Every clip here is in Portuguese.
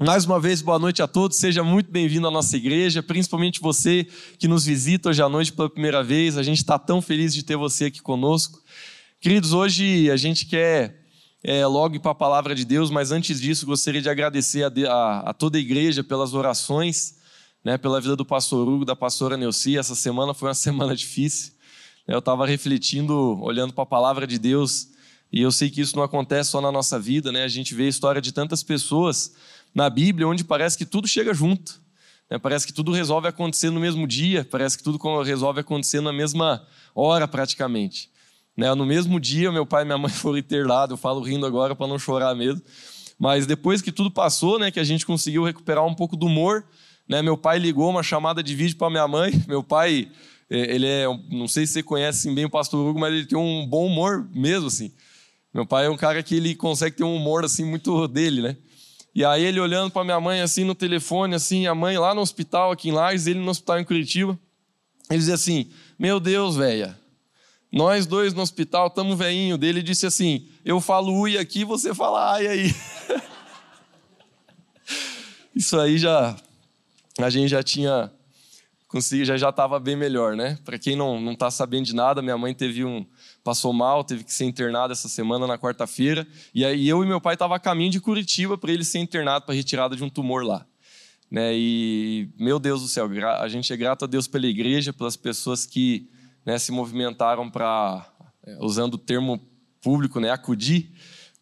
Mais uma vez, boa noite a todos, seja muito bem-vindo à nossa igreja, principalmente você que nos visita hoje à noite pela primeira vez. A gente está tão feliz de ter você aqui conosco. Queridos, hoje a gente quer é, logo ir para a palavra de Deus, mas antes disso, gostaria de agradecer a, a, a toda a igreja pelas orações, né, pela vida do pastor Hugo, da pastora Neuci. Essa semana foi uma semana difícil. Eu estava refletindo, olhando para a palavra de Deus, e eu sei que isso não acontece só na nossa vida, né? A gente vê a história de tantas pessoas na Bíblia onde parece que tudo chega junto. Né? Parece que tudo resolve acontecer no mesmo dia, parece que tudo resolve acontecer na mesma hora praticamente. Né? No mesmo dia, meu pai e minha mãe foram internados, eu falo rindo agora para não chorar mesmo. Mas depois que tudo passou, né, que a gente conseguiu recuperar um pouco do humor, né, meu pai ligou uma chamada de vídeo para minha mãe. Meu pai, é, ele é, não sei se você conhece bem o pastor Hugo, mas ele tem um bom humor mesmo assim. Meu pai é um cara que ele consegue ter um humor assim muito dele, né? E aí ele olhando para minha mãe assim no telefone, assim, a mãe lá no hospital aqui em Lages, ele no hospital em Curitiba. Ele dizia assim: Meu Deus, velha, nós dois no hospital, estamos veinho. Dele disse assim: Eu falo ui aqui, você fala ai aí. Isso aí já. A gente já tinha. Consegui, já estava bem melhor, né? Para quem não está sabendo de nada, minha mãe teve um, passou mal, teve que ser internado essa semana na quarta-feira. E aí eu e meu pai estavam a caminho de Curitiba para ele ser internado para retirada de um tumor lá. Né? E meu Deus do céu, a gente é grato a Deus pela igreja, pelas pessoas que né, se movimentaram para, é, usando o termo público, né, acudir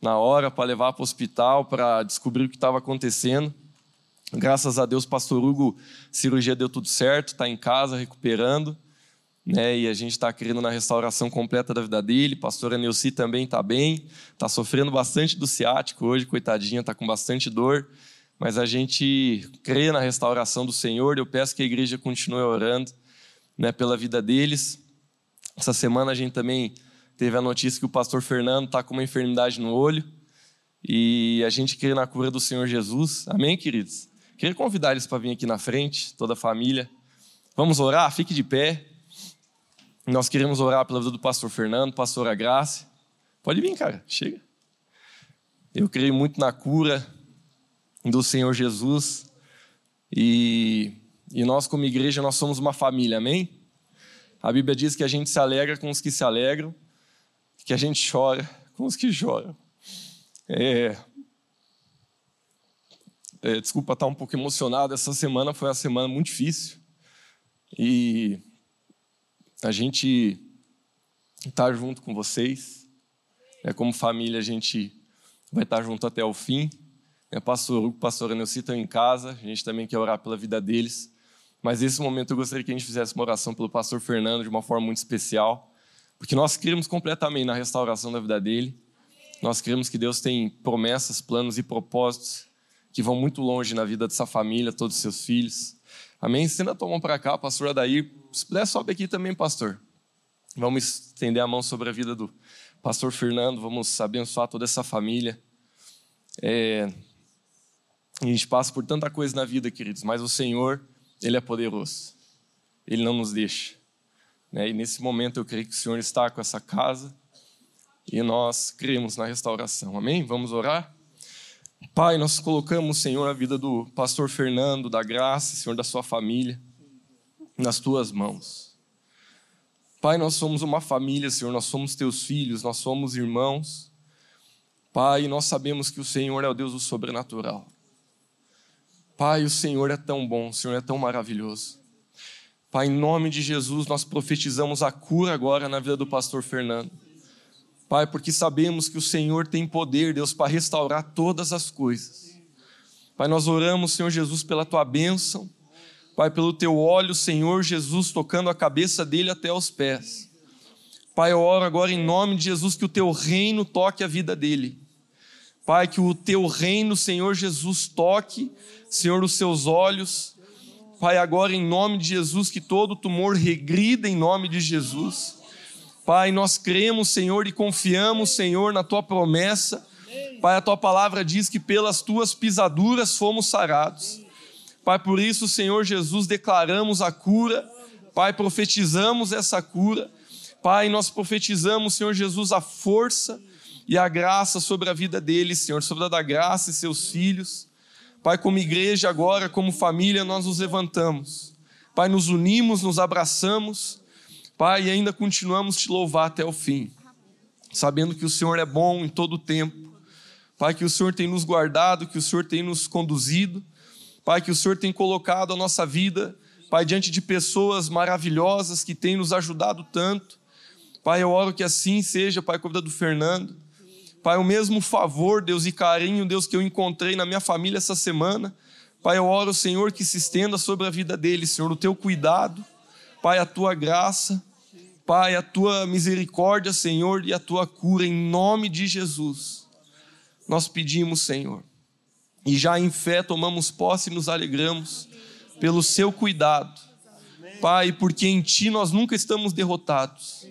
na hora para levar para o hospital para descobrir o que estava acontecendo. Graças a Deus, pastor Hugo, cirurgia deu tudo certo, está em casa recuperando né? E a gente está querendo na restauração completa da vida dele. Pastora Neuci também está bem, está sofrendo bastante do ciático hoje, coitadinha, está com bastante dor. Mas a gente crê na restauração do Senhor. Eu peço que a igreja continue orando, né, pela vida deles. Essa semana a gente também teve a notícia que o pastor Fernando está com uma enfermidade no olho. E a gente crê na cura do Senhor Jesus. Amém, queridos? Queria convidar eles para vir aqui na frente, toda a família. Vamos orar? Fique de pé. Nós queremos orar pela vida do pastor Fernando, pastora Graça. Pode vir, cara, chega. Eu creio muito na cura do Senhor Jesus. E, e nós, como igreja, nós somos uma família, amém? A Bíblia diz que a gente se alegra com os que se alegram, que a gente chora com os que choram. É, é, desculpa estar um pouco emocionado, essa semana foi uma semana muito difícil. E a gente estar junto com vocês. É como família a gente vai estar junto até o fim. É, pastor Hugo, pastora Nelci estão em casa, a gente também quer orar pela vida deles. Mas nesse momento eu gostaria que a gente fizesse uma oração pelo pastor Fernando de uma forma muito especial, porque nós cremos completamente na restauração da vida dele. Nós cremos que Deus tem promessas, planos e propósitos que vão muito longe na vida dessa família, todos os seus filhos. Amém? Estenda a tua mão para cá, pastor Adair. Se puder, sobe aqui também, pastor. Vamos estender a mão sobre a vida do pastor Fernando, vamos abençoar toda essa família. É... A gente passa por tanta coisa na vida, queridos, mas o Senhor, Ele é poderoso. Ele não nos deixa. Né? E nesse momento eu creio que o Senhor está com essa casa e nós cremos na restauração. Amém? Vamos orar? Pai, nós colocamos, Senhor, a vida do pastor Fernando, da graça, Senhor, da sua família, nas tuas mãos. Pai, nós somos uma família, Senhor, nós somos teus filhos, nós somos irmãos. Pai, nós sabemos que o Senhor é o Deus do sobrenatural. Pai, o Senhor é tão bom, o Senhor é tão maravilhoso. Pai, em nome de Jesus, nós profetizamos a cura agora na vida do pastor Fernando. Pai, porque sabemos que o Senhor tem poder, Deus, para restaurar todas as coisas. Pai, nós oramos, Senhor Jesus, pela tua bênção. Pai, pelo teu óleo, Senhor Jesus, tocando a cabeça dele até os pés. Pai, eu oro agora em nome de Jesus que o teu reino toque a vida dele. Pai, que o teu reino, Senhor Jesus, toque, Senhor, os seus olhos. Pai, agora em nome de Jesus, que todo tumor regrida em nome de Jesus. Pai, nós cremos, Senhor, e confiamos, Senhor, na tua promessa. Pai, a tua palavra diz que pelas tuas pisaduras fomos sarados. Pai, por isso, Senhor Jesus, declaramos a cura. Pai, profetizamos essa cura. Pai, nós profetizamos, Senhor Jesus, a força e a graça sobre a vida dele, Senhor, sobre a da graça e seus filhos. Pai, como igreja agora, como família, nós nos levantamos. Pai, nos unimos, nos abraçamos. Pai, e ainda continuamos te louvar até o fim, sabendo que o Senhor é bom em todo o tempo. Pai, que o Senhor tem nos guardado, que o Senhor tem nos conduzido. Pai, que o Senhor tem colocado a nossa vida, Pai, diante de pessoas maravilhosas que têm nos ajudado tanto. Pai, eu oro que assim seja, Pai, com a vida do Fernando. Pai, o mesmo favor, Deus, e carinho, Deus, que eu encontrei na minha família essa semana. Pai, eu oro, Senhor, que se estenda sobre a vida dele, Senhor, o teu cuidado, Pai, a tua graça, Pai, a tua misericórdia, Senhor, e a tua cura, em nome de Jesus. Nós pedimos, Senhor, e já em fé tomamos posse e nos alegramos pelo seu cuidado, Pai, porque em ti nós nunca estamos derrotados.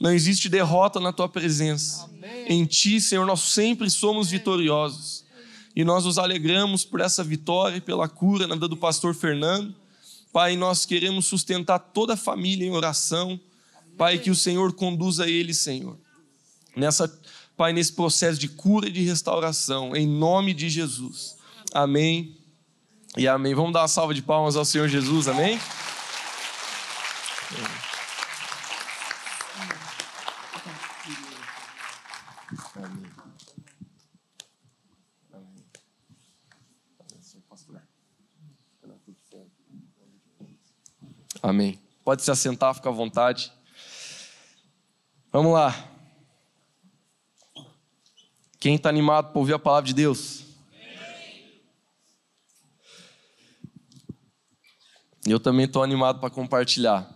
Não existe derrota na tua presença. Em ti, Senhor, nós sempre somos vitoriosos. E nós nos alegramos por essa vitória e pela cura na vida do pastor Fernando. Pai, nós queremos sustentar toda a família em oração. Pai, que o Senhor conduza ele, Senhor. Nessa, Pai, nesse processo de cura e de restauração, em nome de Jesus. Amém. E amém. Vamos dar uma salva de palmas ao Senhor Jesus, amém? amém. Amém. Pode se assentar, fica à vontade. Vamos lá. Quem está animado para ouvir a palavra de Deus? Eu também estou animado para compartilhar.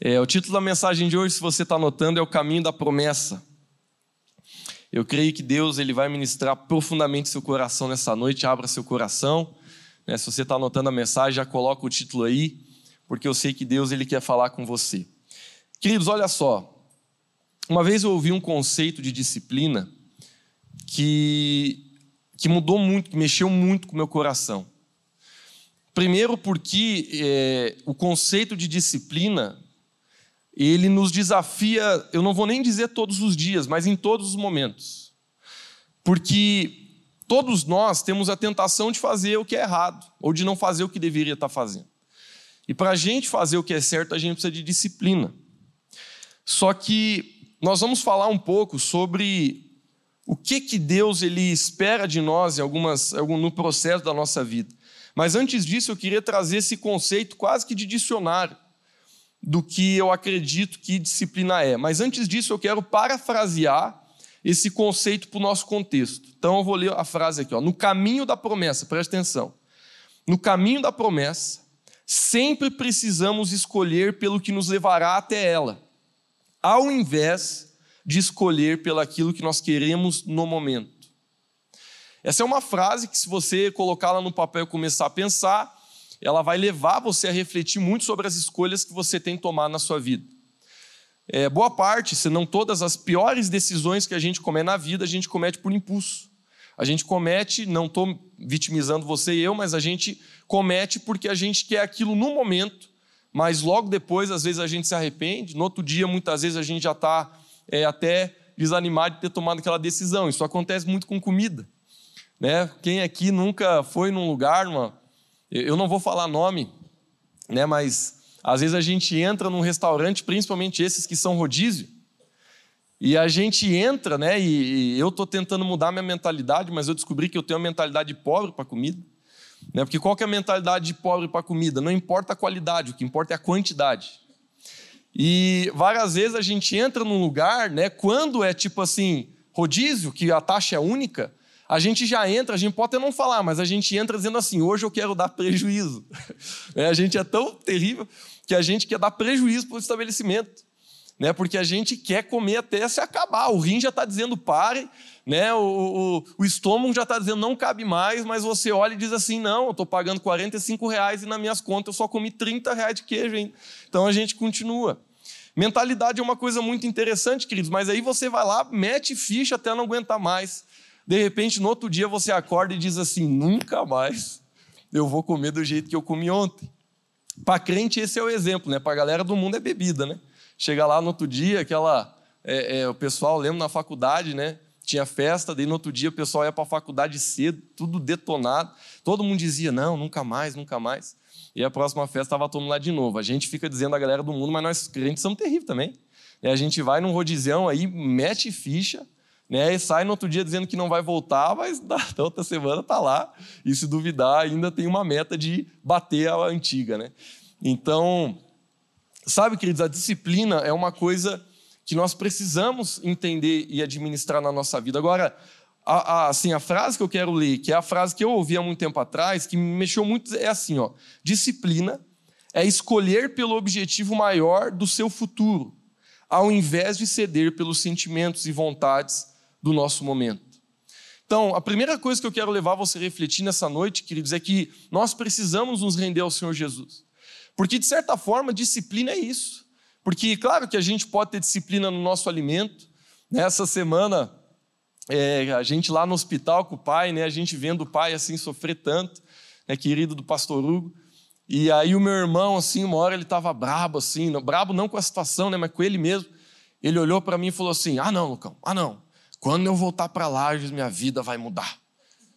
É, o título da mensagem de hoje, se você está anotando, é o caminho da promessa. Eu creio que Deus ele vai ministrar profundamente seu coração nessa noite. Abra seu coração. Né? Se você está anotando a mensagem, já coloca o título aí porque eu sei que Deus ele quer falar com você. Queridos, olha só. Uma vez eu ouvi um conceito de disciplina que, que mudou muito, que mexeu muito com o meu coração. Primeiro porque é, o conceito de disciplina, ele nos desafia, eu não vou nem dizer todos os dias, mas em todos os momentos. Porque todos nós temos a tentação de fazer o que é errado, ou de não fazer o que deveria estar fazendo. E para a gente fazer o que é certo, a gente precisa de disciplina. Só que nós vamos falar um pouco sobre o que, que Deus ele espera de nós em algumas, no processo da nossa vida. Mas antes disso, eu queria trazer esse conceito quase que de dicionário do que eu acredito que disciplina é. Mas antes disso, eu quero parafrasear esse conceito para o nosso contexto. Então, eu vou ler a frase aqui: ó, no caminho da promessa, presta atenção. No caminho da promessa, sempre precisamos escolher pelo que nos levará até ela, ao invés de escolher pelo aquilo que nós queremos no momento. Essa é uma frase que, se você colocá-la no papel e começar a pensar, ela vai levar você a refletir muito sobre as escolhas que você tem tomado na sua vida. É, boa parte, se não todas, as piores decisões que a gente comete na vida, a gente comete por impulso. A gente comete, não estou vitimizando você e eu, mas a gente comete porque a gente quer aquilo no momento, mas logo depois, às vezes, a gente se arrepende. No outro dia, muitas vezes, a gente já está é, até desanimado de ter tomado aquela decisão. Isso acontece muito com comida. Né? Quem aqui nunca foi num lugar, uma... eu não vou falar nome, né? mas às vezes a gente entra num restaurante, principalmente esses que são rodízio, e a gente entra, né? E, e eu estou tentando mudar minha mentalidade, mas eu descobri que eu tenho uma mentalidade pobre para comida. Né? Porque qual que é a mentalidade de pobre para comida? Não importa a qualidade, o que importa é a quantidade. E várias vezes a gente entra num lugar, né? Quando é tipo assim, rodízio, que a taxa é única, a gente já entra, a gente pode até não falar, mas a gente entra dizendo assim: hoje eu quero dar prejuízo. É, a gente é tão terrível que a gente quer dar prejuízo para o estabelecimento né? Porque a gente quer comer até se acabar. O rim já está dizendo pare, né? O, o, o estômago já está dizendo não cabe mais, mas você olha e diz assim: não, eu estou pagando 45 reais e nas minhas contas eu só comi 30 reais de queijo ainda. Então a gente continua. Mentalidade é uma coisa muito interessante, queridos, mas aí você vai lá, mete ficha até não aguentar mais. De repente, no outro dia, você acorda e diz assim: nunca mais eu vou comer do jeito que eu comi ontem. Para crente, esse é o exemplo, né? Para a galera do mundo é bebida, né? Chega lá no outro dia, aquela. É, é, o pessoal, lembro na faculdade, né? tinha festa, daí no outro dia o pessoal ia para a faculdade cedo, tudo detonado. Todo mundo dizia: não, nunca mais, nunca mais. E a próxima festa estava todo mundo lá de novo. A gente fica dizendo a galera do mundo, mas nós crentes somos terríveis também. E a gente vai num rodizão aí, mete ficha, né? E sai no outro dia dizendo que não vai voltar, mas da outra semana tá lá. E se duvidar, ainda tem uma meta de bater a antiga, né? Então, sabe, queridos, a disciplina é uma coisa que nós precisamos entender e administrar na nossa vida. Agora, a, a, assim, a frase que eu quero ler, que é a frase que eu ouvi há muito tempo atrás, que me mexeu muito, é assim: ó, disciplina é escolher pelo objetivo maior do seu futuro, ao invés de ceder pelos sentimentos e vontades do nosso momento. Então, a primeira coisa que eu quero levar você a refletir nessa noite, queridos, é que nós precisamos nos render ao Senhor Jesus. Porque, de certa forma, disciplina é isso. Porque, claro que a gente pode ter disciplina no nosso alimento. Nessa semana, é, a gente lá no hospital com o pai, né, a gente vendo o pai assim sofrer tanto, né, querido do pastor Hugo. E aí o meu irmão, assim, uma hora ele estava brabo, assim, brabo não com a situação, né, mas com ele mesmo. Ele olhou para mim e falou assim: Ah, não, Lucão, ah, não. Quando eu voltar para Lages, minha vida vai mudar.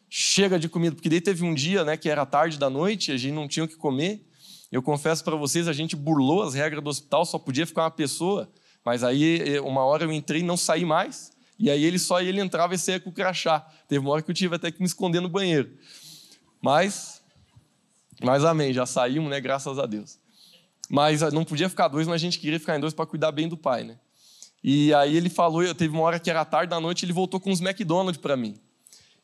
Chega de comida, porque daí teve um dia, né, que era tarde da noite, a gente não tinha o que comer. Eu confesso para vocês, a gente burlou as regras do hospital, só podia ficar uma pessoa, mas aí uma hora eu entrei e não saí mais, e aí ele só ele entrava e saía com o crachá. Teve uma hora que eu tive até que me esconder no banheiro. Mas, mas amém, já saímos, né, graças a Deus. Mas não podia ficar dois, mas a gente queria ficar em dois para cuidar bem do pai, né? E aí ele falou, eu teve uma hora que era tarde da noite, ele voltou com uns McDonald's para mim.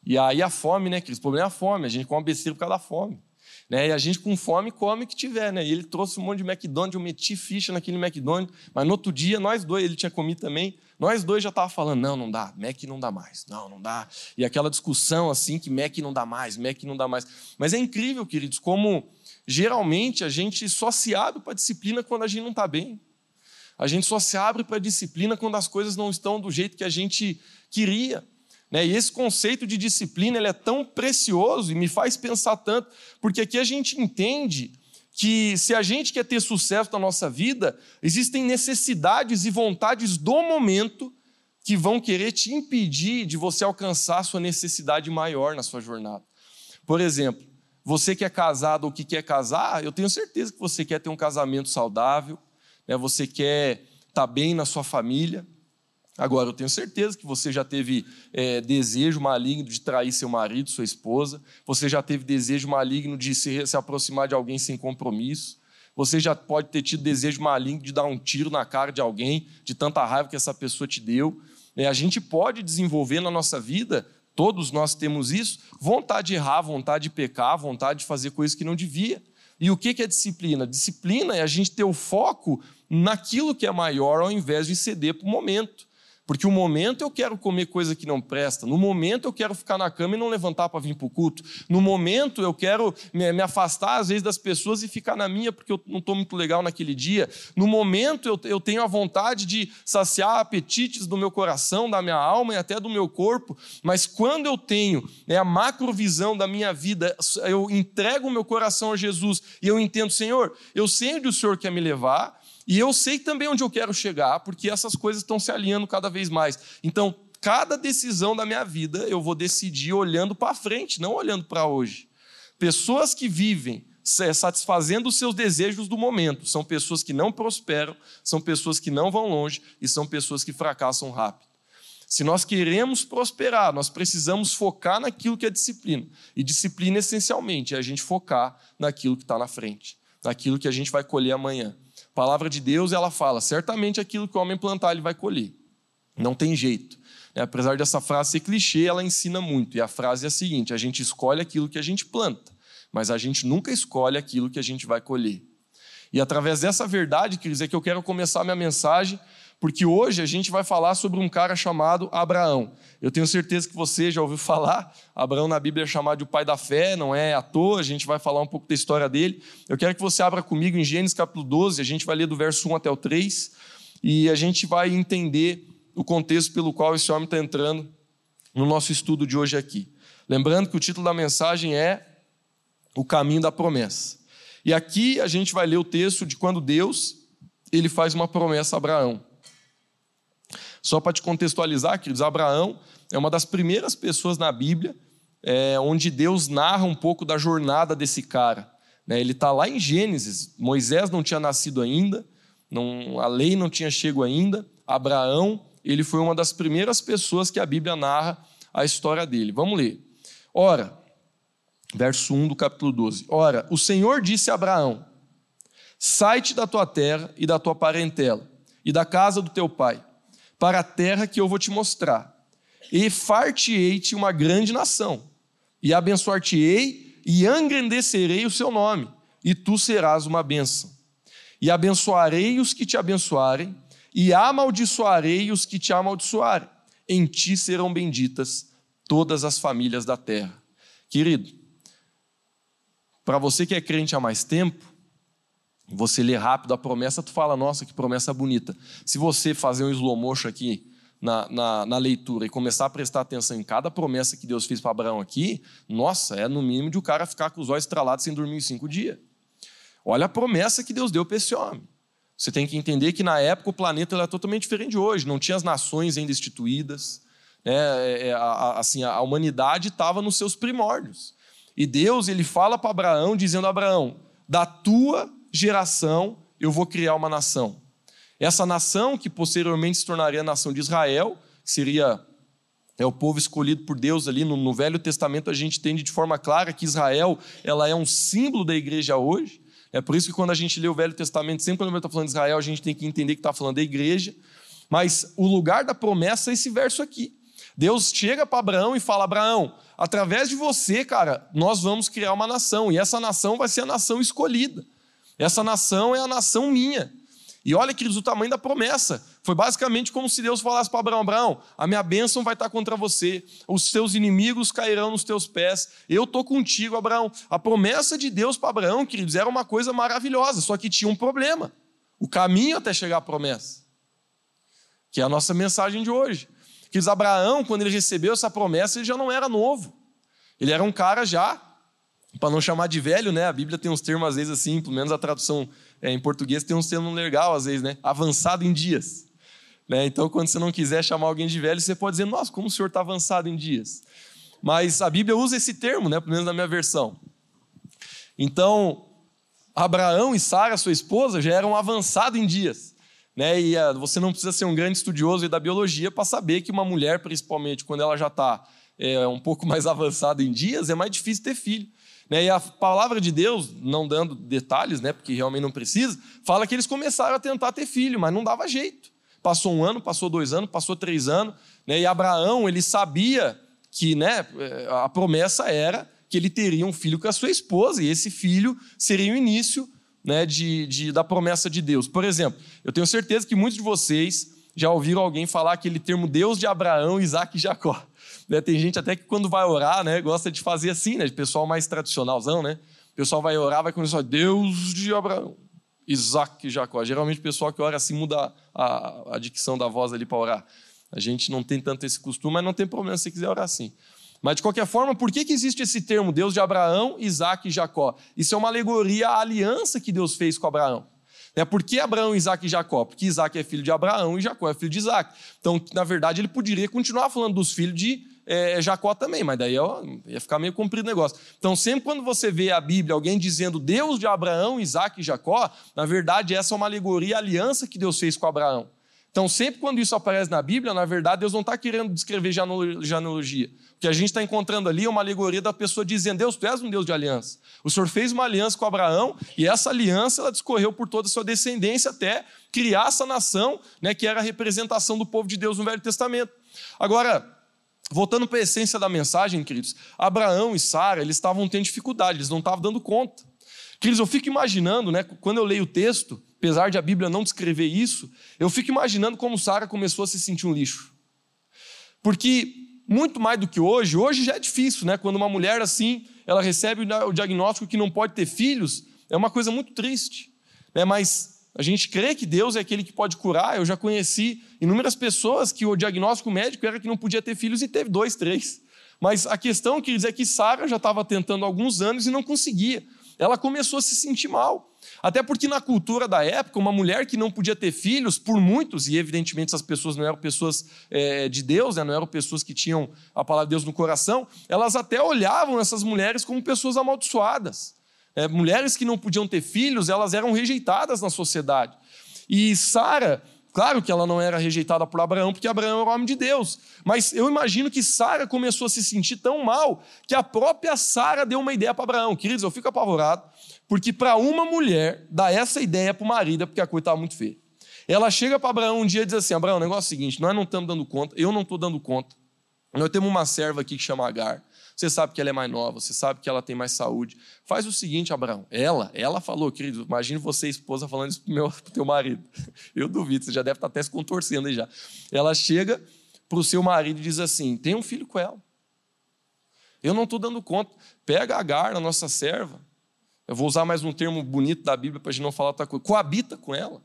E aí a fome, né, Cris? O problema é a fome, a gente come besteira por causa da fome. Né? E a gente com fome come o que tiver, né? E ele trouxe um monte de McDonald's, eu meti ficha naquele McDonald's, mas no outro dia, nós dois, ele tinha comido também, nós dois já tava falando, não, não dá, Mac não dá mais, não, não dá. E aquela discussão assim, que Mac não dá mais, Mac não dá mais. Mas é incrível, queridos, como geralmente a gente só se abre para disciplina quando a gente não está bem. A gente só se abre para a disciplina quando as coisas não estão do jeito que a gente queria. Né? E esse conceito de disciplina ele é tão precioso e me faz pensar tanto, porque aqui a gente entende que se a gente quer ter sucesso na nossa vida, existem necessidades e vontades do momento que vão querer te impedir de você alcançar a sua necessidade maior na sua jornada. Por exemplo, você que é casado ou que quer casar, eu tenho certeza que você quer ter um casamento saudável, né? você quer estar bem na sua família, Agora, eu tenho certeza que você já teve é, desejo maligno de trair seu marido, sua esposa, você já teve desejo maligno de se, se aproximar de alguém sem compromisso, você já pode ter tido desejo maligno de dar um tiro na cara de alguém, de tanta raiva que essa pessoa te deu. É, a gente pode desenvolver na nossa vida, todos nós temos isso, vontade de errar, vontade de pecar, vontade de fazer coisas que não devia. E o que é disciplina? Disciplina é a gente ter o foco naquilo que é maior ao invés de ceder para o momento. Porque o momento eu quero comer coisa que não presta, no momento eu quero ficar na cama e não levantar para vir para o culto, no momento eu quero me, afastar às vezes das pessoas e ficar na minha porque eu não estou muito legal naquele dia, no momento eu, eu tenho a vontade de saciar apetites do meu coração, da minha alma e até do meu corpo, mas quando eu tenho né, a macrovisão da minha vida, eu entrego o meu coração a Jesus e eu entendo, Senhor, eu sei onde o Senhor quer me levar, e eu sei também onde eu quero chegar, porque essas coisas estão se alinhando cada vez mais. Então, cada decisão da minha vida eu vou decidir olhando para frente, não olhando para hoje. Pessoas que vivem satisfazendo os seus desejos do momento são pessoas que não prosperam, são pessoas que não vão longe e são pessoas que fracassam rápido. Se nós queremos prosperar, nós precisamos focar naquilo que é disciplina. E disciplina, essencialmente, é a gente focar naquilo que está na frente, naquilo que a gente vai colher amanhã. A palavra de Deus, ela fala, certamente aquilo que o homem plantar, ele vai colher. Não tem jeito. É, apesar dessa frase ser clichê, ela ensina muito. E a frase é a seguinte: a gente escolhe aquilo que a gente planta, mas a gente nunca escolhe aquilo que a gente vai colher. E através dessa verdade, quer dizer que eu quero começar minha mensagem porque hoje a gente vai falar sobre um cara chamado Abraão. Eu tenho certeza que você já ouviu falar. Abraão na Bíblia é chamado de o pai da fé, não é à toa, a gente vai falar um pouco da história dele. Eu quero que você abra comigo em Gênesis capítulo 12, a gente vai ler do verso 1 até o 3, e a gente vai entender o contexto pelo qual esse homem está entrando no nosso estudo de hoje aqui. Lembrando que o título da mensagem é O Caminho da Promessa. E aqui a gente vai ler o texto de quando Deus ele faz uma promessa a Abraão. Só para te contextualizar, queridos, Abraão é uma das primeiras pessoas na Bíblia é, onde Deus narra um pouco da jornada desse cara. Né? Ele está lá em Gênesis, Moisés não tinha nascido ainda, não, a lei não tinha chego ainda, Abraão, ele foi uma das primeiras pessoas que a Bíblia narra a história dele. Vamos ler. Ora, verso 1 do capítulo 12. Ora, o Senhor disse a Abraão: Sai-te da tua terra e da tua parentela e da casa do teu pai, para a terra que eu vou te mostrar, e far-te-ei-te uma grande nação, e abençoar-te-ei e engrandecerei o seu nome, e tu serás uma bênção. E abençoarei os que te abençoarem, e amaldiçoarei os que te amaldiçoarem. Em ti serão benditas todas as famílias da terra. Querido, para você que é crente há mais tempo, você lê rápido a promessa, tu fala, nossa, que promessa bonita. Se você fazer um slow motion aqui na, na, na, leitura e começar a prestar atenção em cada promessa que Deus fez para Abraão aqui, nossa, é no mínimo de o cara ficar com os olhos estralados sem dormir em cinco dias. Olha a promessa que Deus deu para esse homem. Você tem que entender que na época o planeta era totalmente diferente de hoje, não tinha as nações ainda instituídas, né? É, é, a, assim, a humanidade estava nos seus primórdios. E Deus ele fala para Abraão, dizendo: Abraão, da tua geração eu vou criar uma nação. Essa nação, que posteriormente se tornaria a nação de Israel, seria é o povo escolhido por Deus ali no, no, Velho Testamento, a gente entende de forma clara que Israel ela é um símbolo da igreja hoje. É por isso que quando a gente lê o Velho Testamento, sempre quando está falando de Israel, a gente tem que entender que está falando da igreja. Mas o lugar da promessa é esse verso aqui. Deus chega para Abraão e fala: Abraão, através de você, cara, nós vamos criar uma nação, e essa nação vai ser a nação escolhida. Essa nação é a nação minha. E olha, queridos, o tamanho da promessa. Foi basicamente como se Deus falasse para Abraão: Abraão, a minha bênção vai estar contra você, os teus inimigos cairão nos teus pés, eu estou contigo, Abraão. A promessa de Deus para Abraão, queridos, era uma coisa maravilhosa, só que tinha um problema: o caminho até chegar à promessa, que é a nossa mensagem de hoje. Queridos, Abraão, quando ele recebeu essa promessa, ele já não era novo, ele era um cara já para não chamar de velho, né? A Bíblia tem uns termos às vezes assim, pelo menos a tradução é, em português tem uns termos legal às vezes, né? Avançado em dias. Né? Então, quando você não quiser chamar alguém de velho, você pode dizer, nossa, como o senhor está avançado em dias. Mas a Bíblia usa esse termo, né? Pelo menos na minha versão. Então, Abraão e Sara, sua esposa, já eram avançados em dias. Né? E uh, você não precisa ser um grande estudioso da biologia para saber que uma mulher, principalmente quando ela já está é, um pouco mais avançada em dias, é mais difícil ter filho. Né? E a palavra de Deus, não dando detalhes, né, porque realmente não precisa, fala que eles começaram a tentar ter filho, mas não dava jeito. Passou um ano, passou dois anos, passou três anos, né, e Abraão ele sabia que né, a promessa era que ele teria um filho com a sua esposa, e esse filho seria o início né, de, de, da promessa de Deus. Por exemplo, eu tenho certeza que muitos de vocês já ouviram alguém falar aquele termo Deus de Abraão, Isaac e Jacó. Né? Tem gente até que quando vai orar, né, gosta de fazer assim, né? De pessoal mais tradicionalzão, né? O pessoal vai orar, vai começar, Deus de Abraão, Isaac e Jacó. Geralmente o pessoal que ora assim muda a, a dicção da voz ali para orar. A gente não tem tanto esse costume, mas não tem problema se quiser orar assim. Mas, de qualquer forma, por que, que existe esse termo Deus de Abraão, Isaac e Jacó? Isso é uma alegoria à aliança que Deus fez com Abraão. É Por que Abraão, Isaac e Jacó? Porque Isaac é filho de Abraão e Jacó é filho de Isaac. Então, na verdade, ele poderia continuar falando dos filhos de é, Jacó também, mas daí ó, ia ficar meio comprido o negócio. Então, sempre quando você vê a Bíblia, alguém dizendo Deus de Abraão, Isaac e Jacó, na verdade, essa é uma alegoria, aliança que Deus fez com Abraão. Então, sempre quando isso aparece na Bíblia, na verdade, Deus não está querendo descrever genealogia. O que a gente está encontrando ali é uma alegoria da pessoa dizendo: Deus, tu és um Deus de aliança. O Senhor fez uma aliança com Abraão e essa aliança ela discorreu por toda a sua descendência até criar essa nação, né, que era a representação do povo de Deus no Velho Testamento. Agora, Voltando para a essência da mensagem, queridos, Abraão e Sara, eles estavam tendo dificuldade, eles não estavam dando conta. Queridos, eu fico imaginando, né, quando eu leio o texto, apesar de a Bíblia não descrever isso, eu fico imaginando como Sara começou a se sentir um lixo. Porque muito mais do que hoje, hoje já é difícil, né? Quando uma mulher assim, ela recebe o diagnóstico que não pode ter filhos, é uma coisa muito triste. Né? Mas a gente crê que Deus é aquele que pode curar. Eu já conheci inúmeras pessoas que o diagnóstico médico era que não podia ter filhos e teve dois, três. Mas a questão, queridos, é que Sara já estava tentando há alguns anos e não conseguia. ela começou a se sentir mal. Até porque na cultura da época, uma mulher que não podia ter filhos, por muitos, e evidentemente essas pessoas não eram pessoas é, de Deus, né, não eram pessoas que tinham a palavra de Deus no coração, elas até olhavam essas mulheres como pessoas amaldiçoadas. É, mulheres que não podiam ter filhos, elas eram rejeitadas na sociedade. E Sara, claro que ela não era rejeitada por Abraão, porque Abraão era homem de Deus. Mas eu imagino que Sara começou a se sentir tão mal que a própria Sara deu uma ideia para Abraão. Queridos, eu fico apavorado porque para uma mulher dar essa ideia para o marido é porque a coisa estava muito feia. Ela chega para Abraão um dia e diz assim: Abraão, o negócio é o seguinte, nós não estamos dando conta, eu não estou dando conta. Nós temos uma serva aqui que chama Agar. Você sabe que ela é mais nova, você sabe que ela tem mais saúde. Faz o seguinte, Abraão. Ela, ela falou, querido, imagine você, esposa, falando isso para o teu marido. Eu duvido, você já deve estar até se contorcendo aí já. Ela chega para o seu marido e diz assim: tem um filho com ela. Eu não estou dando conta. Pega Agar, a nossa serva, eu vou usar mais um termo bonito da Bíblia para a gente não falar outra coisa. Coabita com ela.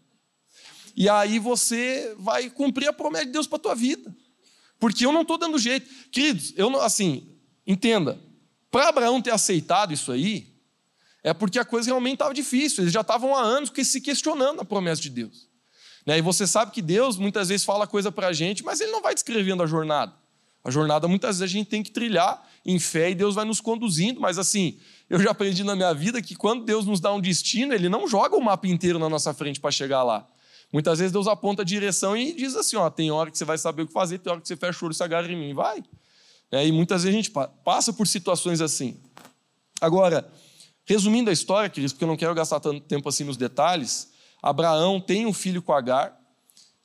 E aí você vai cumprir a promessa de Deus para a tua vida. Porque eu não estou dando jeito. Queridos, eu não, assim, entenda. Para Abraão ter aceitado isso aí, é porque a coisa realmente estava difícil. Eles já estavam há anos se questionando a promessa de Deus. Né? E você sabe que Deus muitas vezes fala coisa para a gente, mas Ele não vai descrevendo a jornada. A jornada muitas vezes a gente tem que trilhar em fé e Deus vai nos conduzindo, mas assim, eu já aprendi na minha vida que quando Deus nos dá um destino, Ele não joga o mapa inteiro na nossa frente para chegar lá. Muitas vezes Deus aponta a direção e diz assim: ó, tem hora que você vai saber o que fazer, tem hora que você fecha o olho e se agarra em mim, vai. É, e muitas vezes a gente passa por situações assim. Agora, resumindo a história, queridos, porque eu não quero gastar tanto tempo assim nos detalhes, Abraão tem um filho com Agar,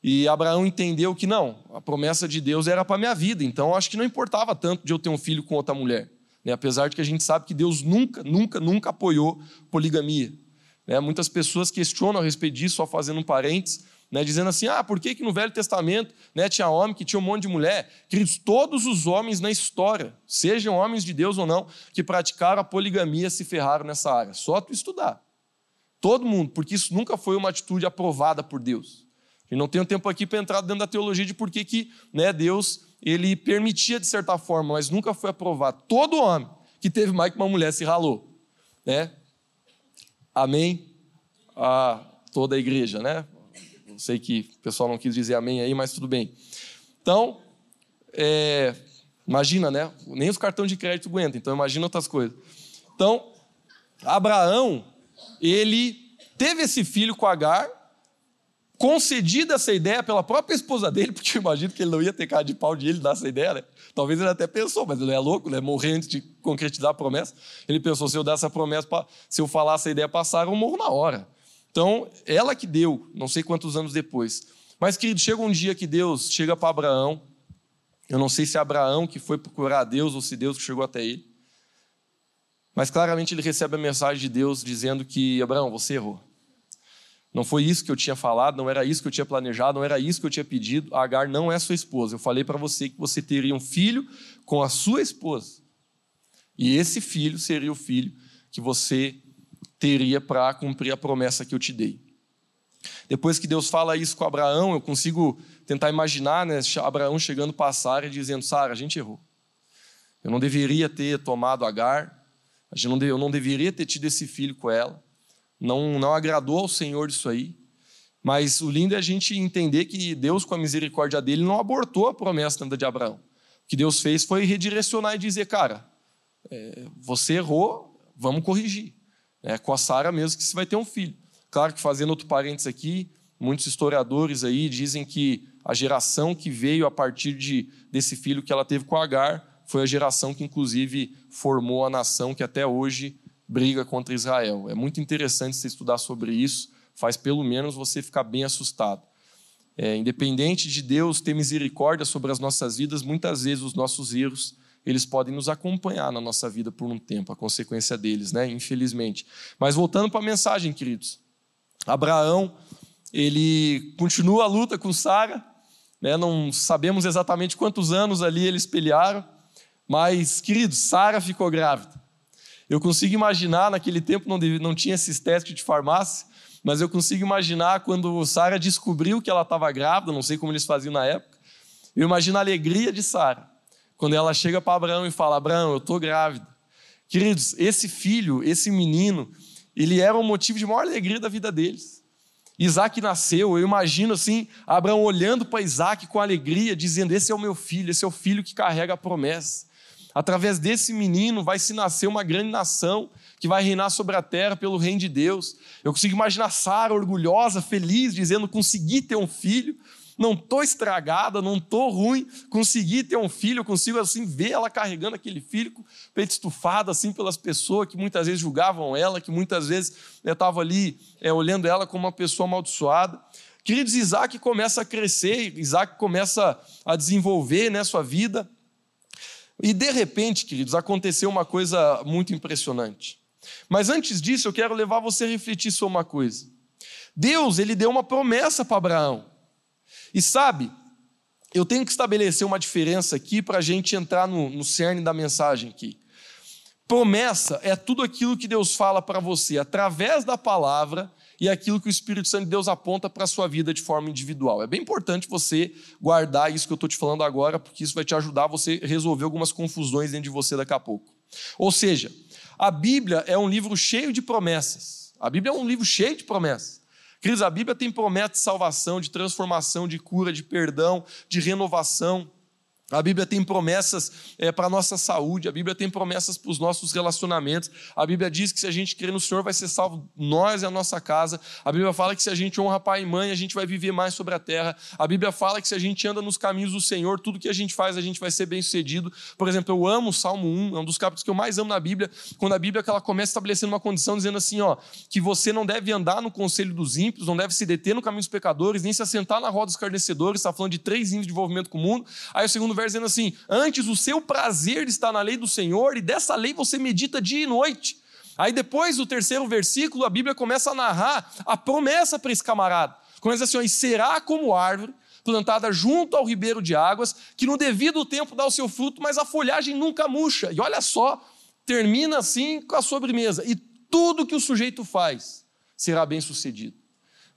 e Abraão entendeu que não, a promessa de Deus era para a minha vida, então acho que não importava tanto de eu ter um filho com outra mulher. Né? Apesar de que a gente sabe que Deus nunca, nunca, nunca apoiou poligamia. Né? Muitas pessoas questionam a respeito disso, só fazendo um parênteses, né? dizendo assim: ah, por que, que no Velho Testamento né, tinha homem que tinha um monte de mulher? Queridos, todos os homens na história, sejam homens de Deus ou não, que praticaram a poligamia se ferraram nessa área. Só tu estudar. Todo mundo, porque isso nunca foi uma atitude aprovada por Deus. E não tenho tempo aqui para entrar dentro da teologia de por que, que né, Deus ele permitia de certa forma, mas nunca foi aprovado. Todo homem que teve mais que uma mulher se ralou. Né? Amém? A toda a igreja, né? Não sei que o pessoal não quis dizer amém aí, mas tudo bem. Então, é, imagina, né? Nem os cartões de crédito aguentam, então imagina outras coisas. Então, Abraão, ele teve esse filho com Agar, concedida essa ideia pela própria esposa dele, porque eu imagino que ele não ia ter cara de pau de ele dar essa ideia, né? Talvez ele até pensou, mas ele é louco, né? Morrer antes de concretizar a promessa. Ele pensou, se eu der essa promessa, se eu falar essa ideia passar, eu morro na hora. Então, ela que deu, não sei quantos anos depois. Mas, querido, chega um dia que Deus chega para Abraão. Eu não sei se é Abraão que foi procurar a Deus ou se Deus que chegou até ele. Mas claramente ele recebe a mensagem de Deus dizendo que, Abraão, você errou. Não foi isso que eu tinha falado, não era isso que eu tinha planejado, não era isso que eu tinha pedido. A Agar não é sua esposa. Eu falei para você que você teria um filho com a sua esposa. E esse filho seria o filho que você teria para cumprir a promessa que eu te dei. Depois que Deus fala isso com Abraão, eu consigo tentar imaginar né, Abraão chegando para Sara e dizendo: Sara, a gente errou. Eu não deveria ter tomado Agar, eu não deveria ter tido esse filho com ela não, não agradou ao Senhor isso aí. Mas o lindo é a gente entender que Deus, com a misericórdia dele, não abortou a promessa de Abraão. O que Deus fez foi redirecionar e dizer, cara, é, você errou, vamos corrigir. É com a Sara mesmo que você vai ter um filho. Claro que fazendo outro parênteses aqui, muitos historiadores aí dizem que a geração que veio a partir de, desse filho que ela teve com Agar foi a geração que inclusive formou a nação que até hoje briga contra Israel. É muito interessante você estudar sobre isso, faz pelo menos você ficar bem assustado. É, independente de Deus ter misericórdia sobre as nossas vidas, muitas vezes os nossos erros eles podem nos acompanhar na nossa vida por um tempo, a consequência deles, né? Infelizmente. Mas voltando para a mensagem, queridos, Abraão ele continua a luta com Sara, né? Não sabemos exatamente quantos anos ali eles pelearam, mas queridos, Sara ficou grávida. Eu consigo imaginar, naquele tempo não, não tinha esses testes de farmácia, mas eu consigo imaginar quando Sara descobriu que ela estava grávida, não sei como eles faziam na época, eu imagino a alegria de Sara, quando ela chega para Abraão e fala: Abraão, eu estou grávida. Queridos, esse filho, esse menino, ele era o motivo de maior alegria da vida deles. Isaac nasceu, eu imagino assim, Abraão olhando para Isaac com alegria, dizendo: Esse é o meu filho, esse é o filho que carrega a promessa. Através desse menino vai se nascer uma grande nação que vai reinar sobre a terra pelo reino de Deus. Eu consigo imaginar Sara orgulhosa, feliz, dizendo: Consegui ter um filho não estou estragada, não estou ruim, consegui ter um filho, consigo assim ver ela carregando aquele filho, peito estufado assim pelas pessoas que muitas vezes julgavam ela, que muitas vezes estavam ali é, olhando ela como uma pessoa amaldiçoada. Queridos, Isaac começa a crescer, Isaac começa a desenvolver né, sua vida. E de repente, queridos, aconteceu uma coisa muito impressionante. Mas antes disso, eu quero levar você a refletir sobre uma coisa. Deus, ele deu uma promessa para Abraão. E sabe, eu tenho que estabelecer uma diferença aqui para a gente entrar no, no cerne da mensagem aqui. Promessa é tudo aquilo que Deus fala para você através da palavra e aquilo que o Espírito Santo de Deus aponta para a sua vida de forma individual. É bem importante você guardar isso que eu estou te falando agora, porque isso vai te ajudar a você resolver algumas confusões dentro de você daqui a pouco. Ou seja, a Bíblia é um livro cheio de promessas. A Bíblia é um livro cheio de promessas. Queridos, a Bíblia tem promessa de salvação, de transformação, de cura, de perdão, de renovação. A Bíblia tem promessas é, para a nossa saúde, a Bíblia tem promessas para os nossos relacionamentos. A Bíblia diz que se a gente crer no Senhor, vai ser salvo nós e a nossa casa. A Bíblia fala que se a gente honra pai e mãe, a gente vai viver mais sobre a terra. A Bíblia fala que se a gente anda nos caminhos do Senhor, tudo que a gente faz, a gente vai ser bem sucedido. Por exemplo, eu amo o Salmo 1, é um dos capítulos que eu mais amo na Bíblia, quando a Bíblia ela começa estabelecendo uma condição, dizendo assim: ó, que você não deve andar no conselho dos ímpios, não deve se deter no caminho dos pecadores, nem se assentar na roda dos carnecedores. Está falando de três índices de envolvimento com o mundo. Aí o segundo verso dizendo assim: Antes o seu prazer está na lei do Senhor, e dessa lei você medita dia e noite. Aí depois do terceiro versículo, a Bíblia começa a narrar a promessa para esse camarada. Começa assim: ó, e será como árvore plantada junto ao ribeiro de águas, que no devido tempo dá o seu fruto, mas a folhagem nunca murcha. E olha só, termina assim com a sobremesa. E tudo que o sujeito faz será bem sucedido.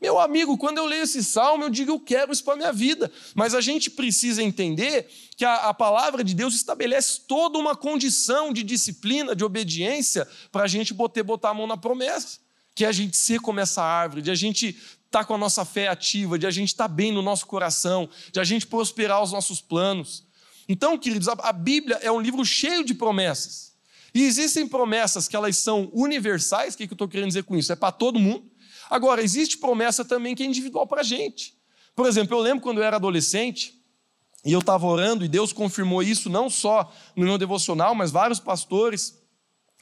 Meu amigo, quando eu leio esse salmo, eu digo, eu quero isso para a minha vida. Mas a gente precisa entender que a, a, palavra de Deus estabelece toda uma condição de disciplina, de obediência, para a gente botar, botar a mão na promessa. Que é a gente ser como essa árvore, de a gente estar tá com a nossa fé ativa, de a gente estar tá bem no nosso coração, de a gente prosperar os nossos planos. Então, queridos, a, a Bíblia é um livro cheio de promessas. E existem promessas que elas são universais, o que, que eu estou querendo dizer com isso? É para todo mundo. Agora, existe promessa também que é individual para a gente. Por exemplo, eu lembro quando eu era adolescente, e eu estava orando, e Deus confirmou isso não só no meu devocional, mas vários pastores,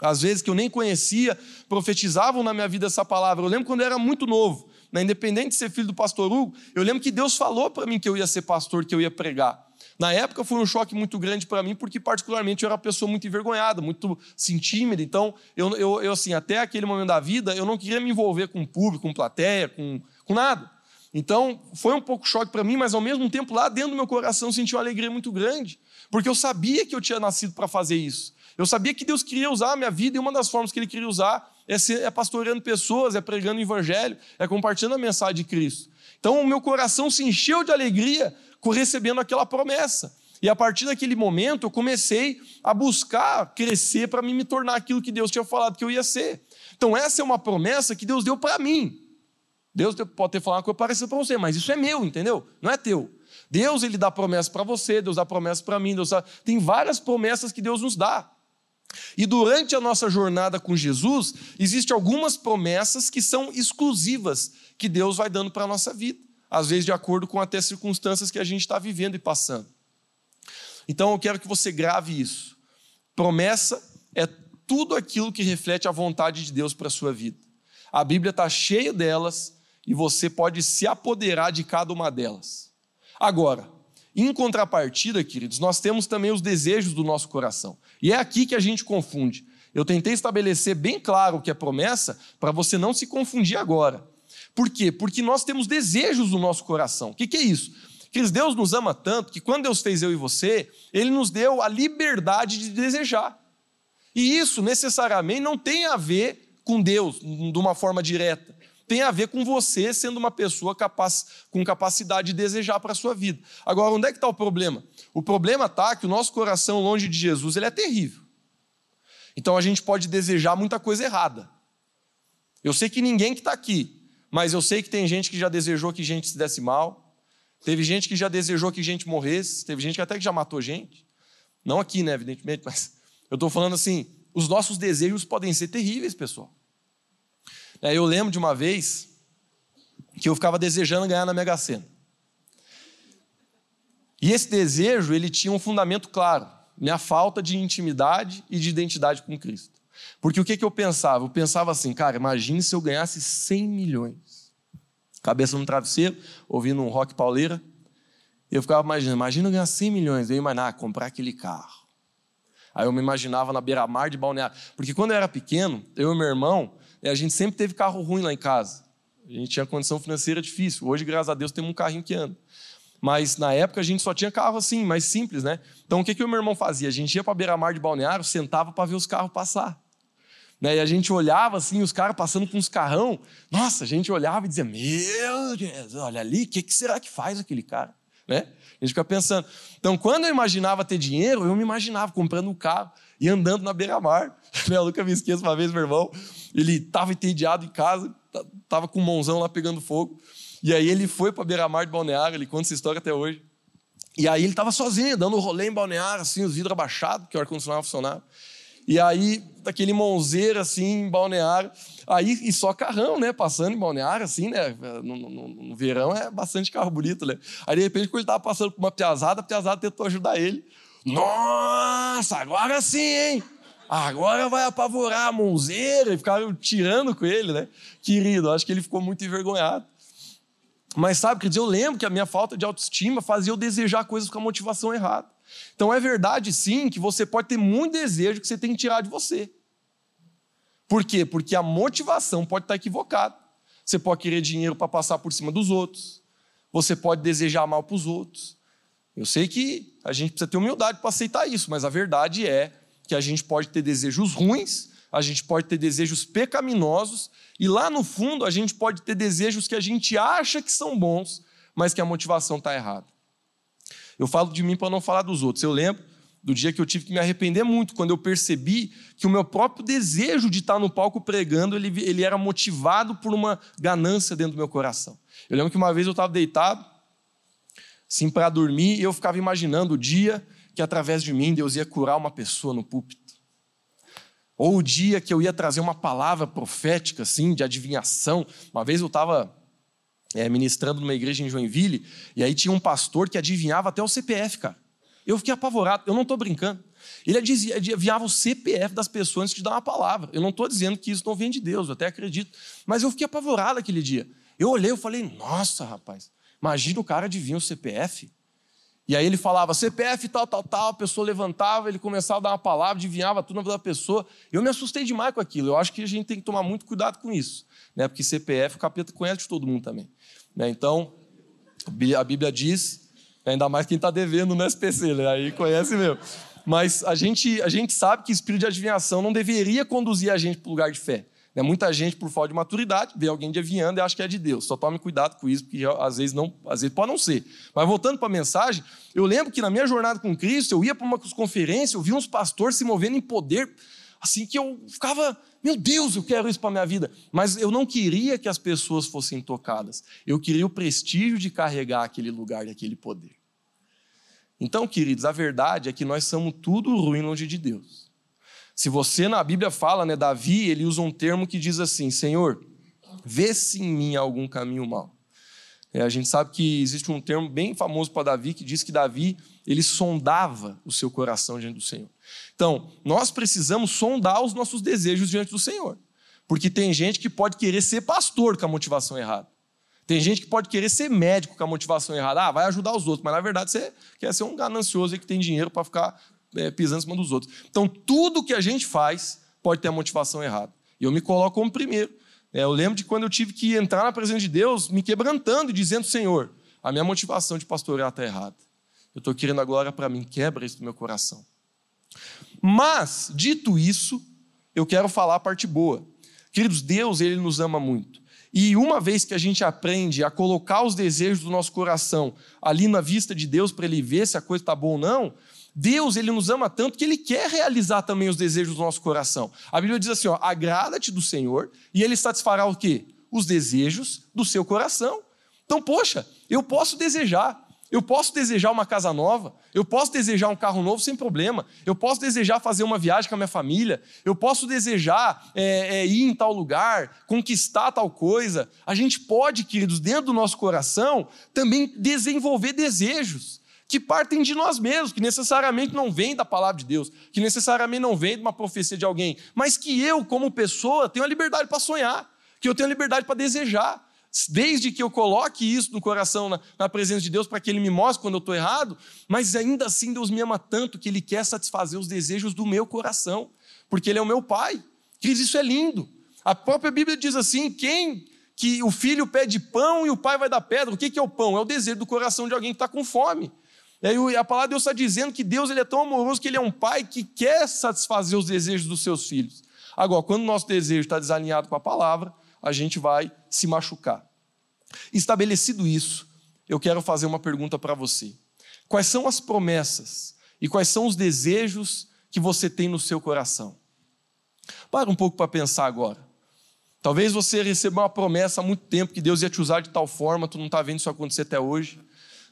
às vezes que eu nem conhecia, profetizavam na minha vida essa palavra. Eu lembro quando eu era muito novo, né, independente de ser filho do pastor Hugo, eu lembro que Deus falou para mim que eu ia ser pastor, que eu ia pregar. Na época foi um choque muito grande para mim, porque particularmente eu era uma pessoa muito envergonhada, muito assim, tímida. Então, eu, eu, eu, assim, até aquele momento da vida, eu não queria me envolver com o público, com plateia, com, com nada. Então, foi um pouco choque para mim, mas ao mesmo tempo, lá dentro do meu coração, eu senti uma alegria muito grande, porque eu sabia que eu tinha nascido para fazer isso. Eu sabia que Deus queria usar a minha vida, e uma das formas que Ele queria usar é, ser, é pastoreando pessoas, é pregando o Evangelho, é compartilhando a mensagem de Cristo. Então, o meu coração se encheu de alegria recebendo aquela promessa. E a partir daquele momento eu comecei a buscar crescer para me tornar aquilo que Deus tinha falado que eu ia ser. Então essa é uma promessa que Deus deu para mim. Deus pode ter falado uma coisa parecida para você, mas isso é meu, entendeu? Não é teu. Deus ele dá promessa para você, Deus dá promessa para mim, Deus dá... tem várias promessas que Deus nos dá. E durante a nossa jornada com Jesus, existem algumas promessas que são exclusivas que Deus vai dando para a nossa vida às vezes de acordo com até circunstâncias que a gente está vivendo e passando. Então eu quero que você grave isso. Promessa é tudo aquilo que reflete a vontade de Deus para a sua vida. A Bíblia está cheia delas e você pode se apoderar de cada uma delas. Agora, em contrapartida, queridos, nós temos também os desejos do nosso coração. E é aqui que a gente confunde. Eu tentei estabelecer bem claro o que é promessa para você não se confundir agora. Por quê? Porque nós temos desejos no nosso coração. O que, que é isso? Que Deus nos ama tanto que quando Deus fez eu e você, Ele nos deu a liberdade de desejar. E isso necessariamente não tem a ver com Deus de uma forma direta. Tem a ver com você sendo uma pessoa capaz, com capacidade de desejar para a sua vida. Agora, onde é que está o problema? O problema está que o nosso coração longe de Jesus ele é terrível. Então a gente pode desejar muita coisa errada. Eu sei que ninguém que está aqui, mas eu sei que tem gente que já desejou que gente se desse mal, teve gente que já desejou que gente morresse, teve gente que até que já matou gente. Não aqui, né, evidentemente, mas eu estou falando assim: os nossos desejos podem ser terríveis, pessoal. É, eu lembro de uma vez que eu ficava desejando ganhar na Mega Sena. E esse desejo, ele tinha um fundamento claro, minha falta de intimidade e de identidade com Cristo. Porque o que, que eu pensava? Eu pensava assim, cara, imagine se eu ganhasse 100 milhões. Cabeça no travesseiro, ouvindo um rock pauleira. E eu ficava imaginando, imagina eu ganhar 100 milhões. Eu imaginar, ah, comprar aquele carro. Aí eu me imaginava na beira-mar de Balneário. Porque quando eu era pequeno, eu e meu irmão, né, a gente sempre teve carro ruim lá em casa. A gente tinha condição financeira difícil. Hoje, graças a Deus, temos um carrinho que anda. Mas na época a gente só tinha carro assim, mais simples, né? Então o que, que o meu irmão fazia? A gente ia para a beira-mar de balneário, sentava para ver os carros passar. Né? E a gente olhava assim, os caras passando com uns carrão. Nossa, a gente olhava e dizia: Meu Deus, olha ali, o que, que será que faz aquele cara? Né? A gente fica pensando. Então, quando eu imaginava ter dinheiro, eu me imaginava comprando um carro e andando na beira-mar. Né? Eu nunca me esqueço uma vez, meu irmão, ele estava entediado em casa, estava com o mãozão lá pegando fogo. E aí ele foi para beira-mar de Balneário, ele conta essa história até hoje. E aí ele estava sozinho, dando um rolê em Balneário, assim, os vidros abaixados, que o ar-condicionado funcionava. E aí, daquele monzeiro, assim, em Balneário. Aí, e só carrão, né? Passando em Balneário, assim, né? No, no, no verão é bastante carro bonito, né? Aí, de repente, quando ele estava passando por uma piazada, a piazada tentou ajudar ele. Nossa, agora sim, hein? Agora vai apavorar a monzeira. E ficaram tirando com ele, né? Querido, acho que ele ficou muito envergonhado. Mas sabe, quer dizer, eu lembro que a minha falta de autoestima fazia eu desejar coisas com a motivação errada. Então é verdade, sim, que você pode ter muito desejo que você tem que tirar de você. Por quê? Porque a motivação pode estar equivocada. Você pode querer dinheiro para passar por cima dos outros. Você pode desejar mal para os outros. Eu sei que a gente precisa ter humildade para aceitar isso, mas a verdade é que a gente pode ter desejos ruins a gente pode ter desejos pecaminosos e lá no fundo a gente pode ter desejos que a gente acha que são bons, mas que a motivação está errada. Eu falo de mim para não falar dos outros. Eu lembro do dia que eu tive que me arrepender muito, quando eu percebi que o meu próprio desejo de estar no palco pregando, ele, ele era motivado por uma ganância dentro do meu coração. Eu lembro que uma vez eu estava deitado, assim, para dormir, e eu ficava imaginando o dia que através de mim Deus ia curar uma pessoa no púlpito. Ou o dia que eu ia trazer uma palavra profética, assim, de adivinhação. Uma vez eu estava é, ministrando numa igreja em Joinville, e aí tinha um pastor que adivinhava até o CPF, cara. Eu fiquei apavorado, eu não estou brincando. Ele adivinhava o CPF das pessoas antes de dar uma palavra. Eu não estou dizendo que isso não vem de Deus, eu até acredito. Mas eu fiquei apavorado aquele dia. Eu olhei e falei, nossa, rapaz, imagina o cara adivinha o CPF. E aí ele falava CPF tal, tal, tal, a pessoa levantava, ele começava a dar uma palavra, adivinhava tudo na vida da pessoa. Eu me assustei demais com aquilo. Eu acho que a gente tem que tomar muito cuidado com isso, né? Porque CPF, o capeta conhece de todo mundo também. Né? Então, a Bíblia diz, ainda mais quem está devendo no SPC, né? aí conhece mesmo. Mas a gente, a gente sabe que espírito de adivinhação não deveria conduzir a gente para o lugar de fé. Né? Muita gente, por falta de maturidade, vê alguém adivinhando e acha que é de Deus. Só tome cuidado com isso, porque às vezes não, às vezes pode não ser. Mas voltando para a mensagem, eu lembro que na minha jornada com Cristo, eu ia para uma conferência, eu via uns pastores se movendo em poder, assim que eu ficava, meu Deus, eu quero isso para minha vida. Mas eu não queria que as pessoas fossem tocadas. Eu queria o prestígio de carregar aquele lugar e aquele poder. Então, queridos, a verdade é que nós somos tudo ruim longe de Deus. Se você na Bíblia fala, né, Davi, ele usa um termo que diz assim: Senhor, vê se em mim algum caminho mal. É, a gente sabe que existe um termo bem famoso para Davi que diz que Davi ele sondava o seu coração diante do Senhor. Então, nós precisamos sondar os nossos desejos diante do Senhor. Porque tem gente que pode querer ser pastor com a motivação errada. Tem gente que pode querer ser médico com a motivação errada. Ah, vai ajudar os outros, mas na verdade você quer ser um ganancioso que tem dinheiro para ficar é, pisando em cima dos outros. Então, tudo que a gente faz pode ter a motivação errada. E eu me coloco como primeiro. É, eu lembro de quando eu tive que entrar na presença de Deus, me quebrantando e dizendo: Senhor, a minha motivação de pastorear está errada. Eu estou querendo a glória para mim, quebra isso do meu coração. Mas, dito isso, eu quero falar a parte boa. Queridos, Deus, Ele nos ama muito. E uma vez que a gente aprende a colocar os desejos do nosso coração ali na vista de Deus para Ele ver se a coisa está boa ou não, Deus, ele nos ama tanto que ele quer realizar também os desejos do nosso coração. A Bíblia diz assim, ó, agrada-te do Senhor e ele satisfará o quê? Os desejos do seu coração. Então, poxa, eu posso desejar, eu posso desejar uma casa nova, eu posso desejar um carro novo sem problema, eu posso desejar fazer uma viagem com a minha família, eu posso desejar é, é, ir em tal lugar, conquistar tal coisa. A gente pode, queridos, dentro do nosso coração, também desenvolver desejos que partem de nós mesmos, que necessariamente não vêm da palavra de Deus, que necessariamente não vêm de uma profecia de alguém, mas que eu, como pessoa, tenho a liberdade para sonhar, que eu tenho a liberdade para desejar desde que eu coloque isso no coração, na, na presença de Deus, para que Ele me mostre quando eu estou errado, mas ainda assim Deus me ama tanto que Ele quer satisfazer os desejos do meu coração, porque Ele é o meu Pai. Queridos, isso é lindo. A própria Bíblia diz assim: quem que o filho pede pão e o pai vai dar pedra, o que é o pão? É o desejo do coração de alguém que está com fome. E aí a palavra de Deus está dizendo que Deus ele é tão amoroso que Ele é um pai que quer satisfazer os desejos dos seus filhos. Agora, quando o nosso desejo está desalinhado com a palavra, a gente vai se machucar. Estabelecido isso, eu quero fazer uma pergunta para você. Quais são as promessas e quais são os desejos que você tem no seu coração? Para um pouco para pensar agora. Talvez você receba uma promessa há muito tempo que Deus ia te usar de tal forma, tu não está vendo isso acontecer até hoje.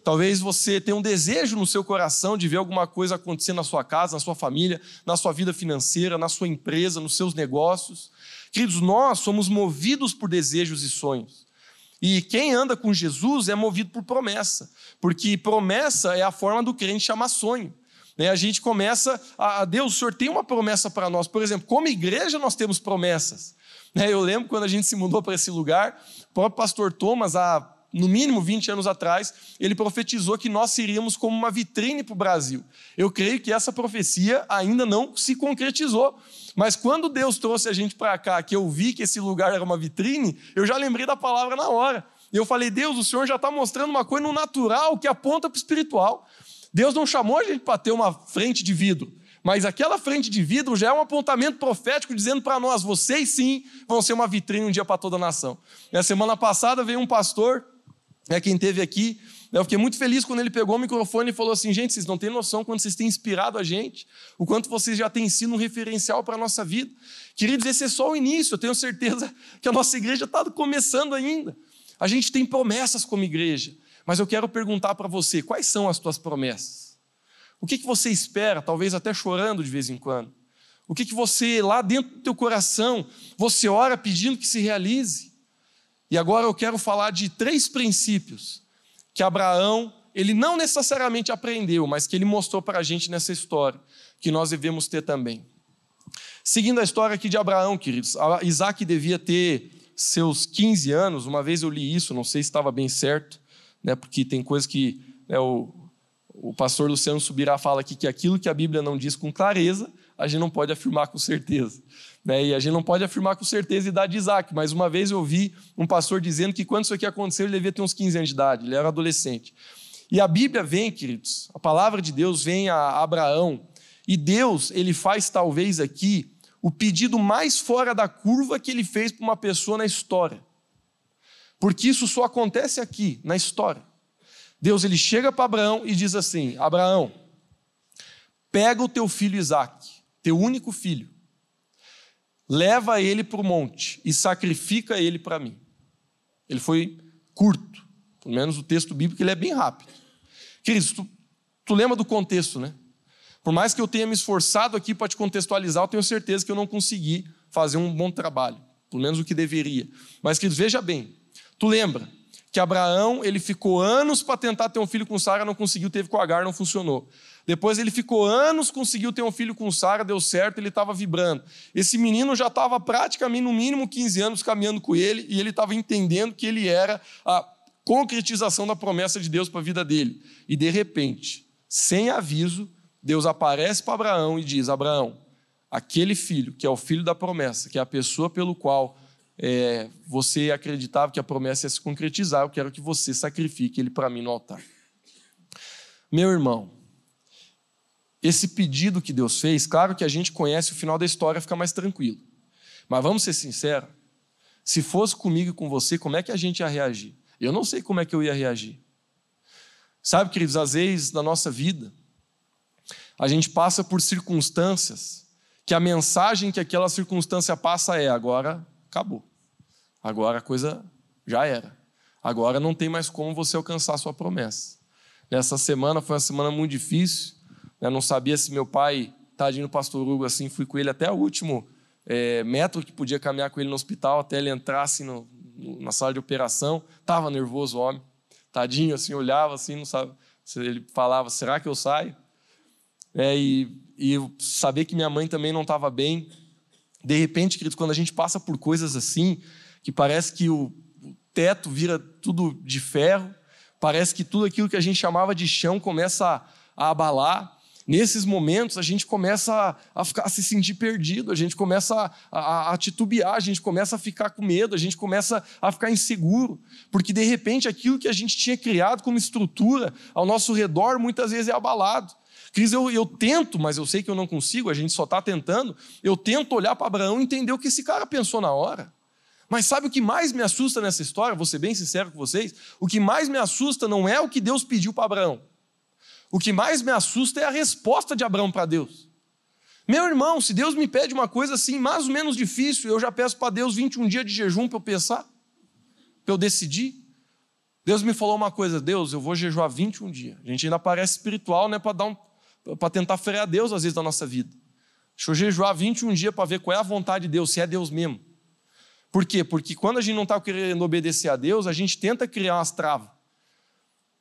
Talvez você tenha um desejo no seu coração de ver alguma coisa acontecer na sua casa, na sua família, na sua vida financeira, na sua empresa, nos seus negócios. Queridos, nós somos movidos por desejos e sonhos. E quem anda com Jesus é movido por promessa, porque promessa é a forma do crente chamar sonho. Né? A gente começa a Deus, o Senhor tem uma promessa para nós. Por exemplo, como igreja nós temos promessas. Né? Eu lembro quando a gente se mudou para esse lugar, o próprio pastor Thomas, há no mínimo 20 anos atrás, ele profetizou que nós seríamos como uma vitrine para o Brasil. Eu creio que essa profecia ainda não se concretizou. Mas quando Deus trouxe a gente para cá, que eu vi que esse lugar era uma vitrine, eu já lembrei da palavra na hora. E eu falei, Deus, o Senhor já está mostrando uma coisa no natural que aponta para o espiritual. Deus não chamou a gente para ter uma frente de vidro, mas aquela frente de vidro já é um apontamento profético dizendo para nós: vocês sim vão ser uma vitrine um dia para toda a nação. Na semana passada veio um pastor é quem teve aqui. Né, eu fiquei muito feliz quando ele pegou o microfone e falou assim: gente, vocês não têm noção quando vocês têm inspirado a gente, o quanto vocês já têm sido um referencial para a nossa vida. Queridos, esse é só o início, eu tenho certeza que a nossa igreja está começando ainda. A gente tem promessas como igreja, mas eu quero perguntar para você: quais são as tuas promessas? O que, que você espera, talvez até chorando de vez em quando? O que, que você, lá dentro do teu coração, você ora pedindo que se realize? E agora eu quero falar de três princípios que Abraão, ele não necessariamente aprendeu, mas que ele mostrou para a gente nessa história, que nós devemos ter também. Seguindo a história aqui de Abraão, queridos, Isaac devia ter seus 15 anos, uma vez eu li isso, não sei se estava bem certo, né, porque tem coisas que né, o, o pastor Luciano Subirá fala aqui que aquilo que a Bíblia não diz com clareza, a gente não pode afirmar com certeza. Né? E a gente não pode afirmar com certeza a idade de Isaac, mas uma vez eu ouvi um pastor dizendo que quando isso aqui aconteceu, ele devia ter uns 15 anos de idade, ele era adolescente. E a Bíblia vem, queridos, a palavra de Deus vem a Abraão, e Deus, ele faz talvez aqui o pedido mais fora da curva que ele fez para uma pessoa na história. Porque isso só acontece aqui, na história. Deus ele chega para Abraão e diz assim: Abraão, pega o teu filho Isaque, teu único filho, leva ele para o monte e sacrifica ele para mim. Ele foi curto, pelo menos o texto bíblico ele é bem rápido. Queridos, tu, tu lembra do contexto, né? Por mais que eu tenha me esforçado aqui para te contextualizar, eu tenho certeza que eu não consegui fazer um bom trabalho, pelo menos o que deveria. Mas, queridos, veja bem, tu lembra que Abraão ele ficou anos para tentar ter um filho com Sara, não conseguiu, teve com Agar, não funcionou. Depois ele ficou anos, conseguiu ter um filho com Sara, deu certo, ele estava vibrando. Esse menino já estava praticamente, no mínimo, 15 anos caminhando com ele, e ele estava entendendo que ele era a concretização da promessa de Deus para a vida dele. E de repente, sem aviso, Deus aparece para Abraão e diz: Abraão, aquele filho, que é o filho da promessa, que é a pessoa pelo qual é, você acreditava que a promessa ia se concretizar, eu quero que você sacrifique ele para mim no altar. Meu irmão, esse pedido que Deus fez, claro que a gente conhece o final da história, fica mais tranquilo. Mas vamos ser sinceros, se fosse comigo e com você, como é que a gente ia reagir? Eu não sei como é que eu ia reagir. Sabe, queridos, às vezes na nossa vida, a gente passa por circunstâncias que a mensagem que aquela circunstância passa é: agora acabou. Agora a coisa já era. Agora não tem mais como você alcançar a sua promessa. Nessa semana foi uma semana muito difícil. Né? Não sabia se meu pai, tadinho pastor Hugo, assim, fui com ele até o último é, metro que podia caminhar com ele no hospital, até ele entrar assim, no, no, na sala de operação. Estava nervoso o homem. Tadinho, assim, olhava assim, não sabe. Ele falava: será que eu saio? É, e, e saber que minha mãe também não estava bem. De repente, queridos, quando a gente passa por coisas assim, que parece que o, teto vira tudo de ferro, parece que tudo aquilo que a gente chamava de chão começa a, abalar. Nesses momentos, a gente começa a, a, ficar, a se sentir perdido, a gente começa a, a, titubear, a gente começa a ficar com medo, a gente começa a ficar inseguro, porque de repente aquilo que a gente tinha criado como estrutura ao nosso redor muitas vezes é abalado. Cris, eu, eu tento, mas eu sei que eu não consigo, a gente só está tentando. Eu tento olhar para Abraão e entender o que esse cara pensou na hora. Mas sabe o que mais me assusta nessa história? Vou ser bem sincero com vocês. O que mais me assusta não é o que Deus pediu para Abraão. O que mais me assusta é a resposta de Abraão para Deus. Meu irmão, se Deus me pede uma coisa assim, mais ou menos difícil, eu já peço para Deus 21 dias de jejum para eu pensar, para eu decidir. Deus me falou uma coisa, Deus, eu vou jejuar 21 dias. A gente ainda parece espiritual, né, para dar um, para tentar frear Deus às vezes da nossa vida. Deixa eu jejuar 21 dias para ver qual é a vontade de Deus, se é Deus mesmo. Por quê? Porque quando a gente não está querendo obedecer a Deus, a gente tenta criar umas travas.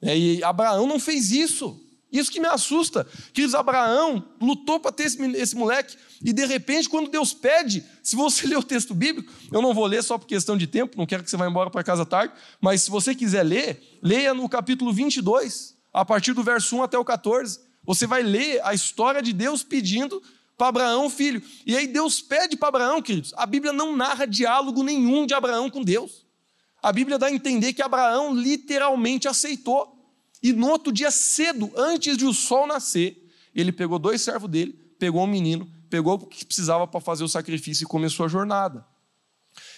É, e Abraão não fez isso. Isso que me assusta. Queridos, Abraão lutou para ter esse, esse, moleque, e de repente, quando Deus pede, se você ler o texto bíblico, eu não vou ler só por questão de tempo, não quero que você vá embora para casa tarde, mas se você quiser ler, leia no capítulo 22, a partir do verso 1 até o 14. Você vai ler a história de Deus pedindo para Abraão, filho. E aí Deus pede para Abraão, queridos. A Bíblia não narra diálogo nenhum de Abraão com Deus. A Bíblia dá a entender que Abraão literalmente aceitou. E no outro dia cedo, antes de o sol nascer, ele pegou dois servos dele, pegou um menino, pegou o que precisava para fazer o sacrifício e começou a jornada.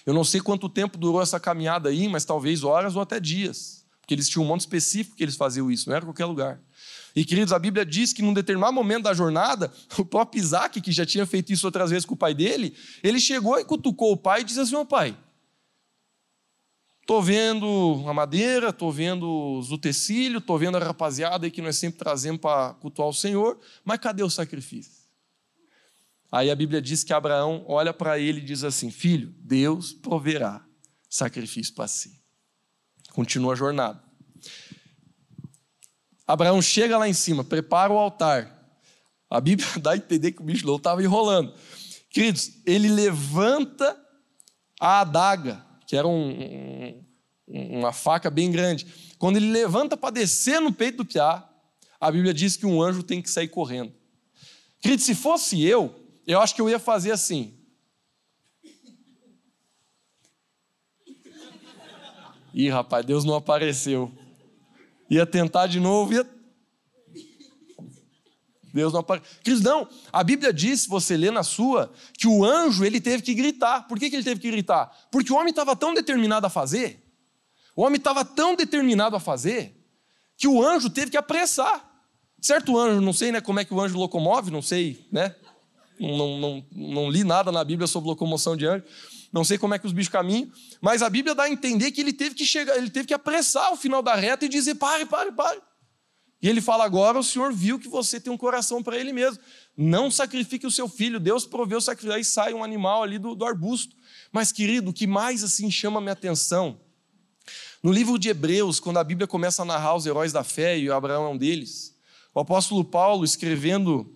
Eu não sei quanto tempo durou essa caminhada aí, mas talvez horas ou até dias. Porque eles tinham um monte específico que eles faziam isso, não era qualquer lugar. E, queridos, a Bíblia diz que num determinado momento da jornada, o próprio Isaac, que já tinha feito isso outras vezes com o pai dele, ele chegou e cutucou o pai e disse assim: Ô pai, estou vendo a madeira, estou vendo os utensílios, estou vendo a rapaziada aí que nós sempre trazemos para cultuar o Senhor, mas cadê o sacrifício? Aí a Bíblia diz que Abraão olha para ele e diz assim: Filho, Deus proverá sacrifício para si. Continua a jornada. Abraão chega lá em cima, prepara o altar. A Bíblia dá a entender que o bicho louco estava enrolando. Queridos, ele levanta a adaga, que era um, um, uma faca bem grande. Quando ele levanta para descer no peito do piá, a Bíblia diz que um anjo tem que sair correndo. Querido, se fosse eu, eu acho que eu ia fazer assim. Ih, rapaz, Deus não apareceu ia tentar de novo, ia. Deus não apareceu. Cristão, a Bíblia diz, se você lê na sua, que o anjo ele teve que gritar. Por que, que ele teve que gritar? Porque o homem estava tão determinado a fazer, o homem estava tão determinado a fazer, que o anjo teve que apressar. Certo anjo, não sei né, como é que o anjo locomove, não sei, né? Não, não, não, não li nada na Bíblia sobre locomoção de anjo não sei como é que os bichos caminham, mas a Bíblia dá a entender que ele teve que chegar, ele teve que apressar o final da reta e dizer: pare, pare, pare. E ele fala: agora o Senhor viu que você tem um coração para ele mesmo. Não sacrifique o seu filho. Deus proveu o sacrifício. Aí sai um animal ali do, do arbusto. Mas, querido, o que mais assim chama minha atenção? No livro de Hebreus, quando a Bíblia começa a narrar os heróis da fé, e Abraão é um deles, o apóstolo Paulo, escrevendo,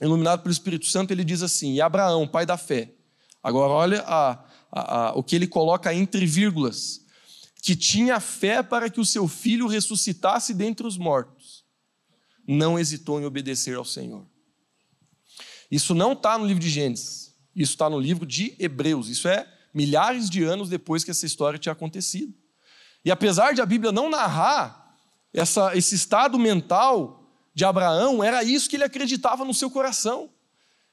iluminado pelo Espírito Santo, ele diz assim: E Abraão, pai da fé. Agora, olha a, a, a, o que ele coloca entre vírgulas, que tinha fé para que o seu filho ressuscitasse dentre os mortos, não hesitou em obedecer ao Senhor. Isso não está no livro de Gênesis, isso está no livro de Hebreus. Isso é milhares de anos depois que essa história tinha acontecido. E apesar de a Bíblia não narrar essa, esse estado mental de Abraão, era isso que ele acreditava no seu coração.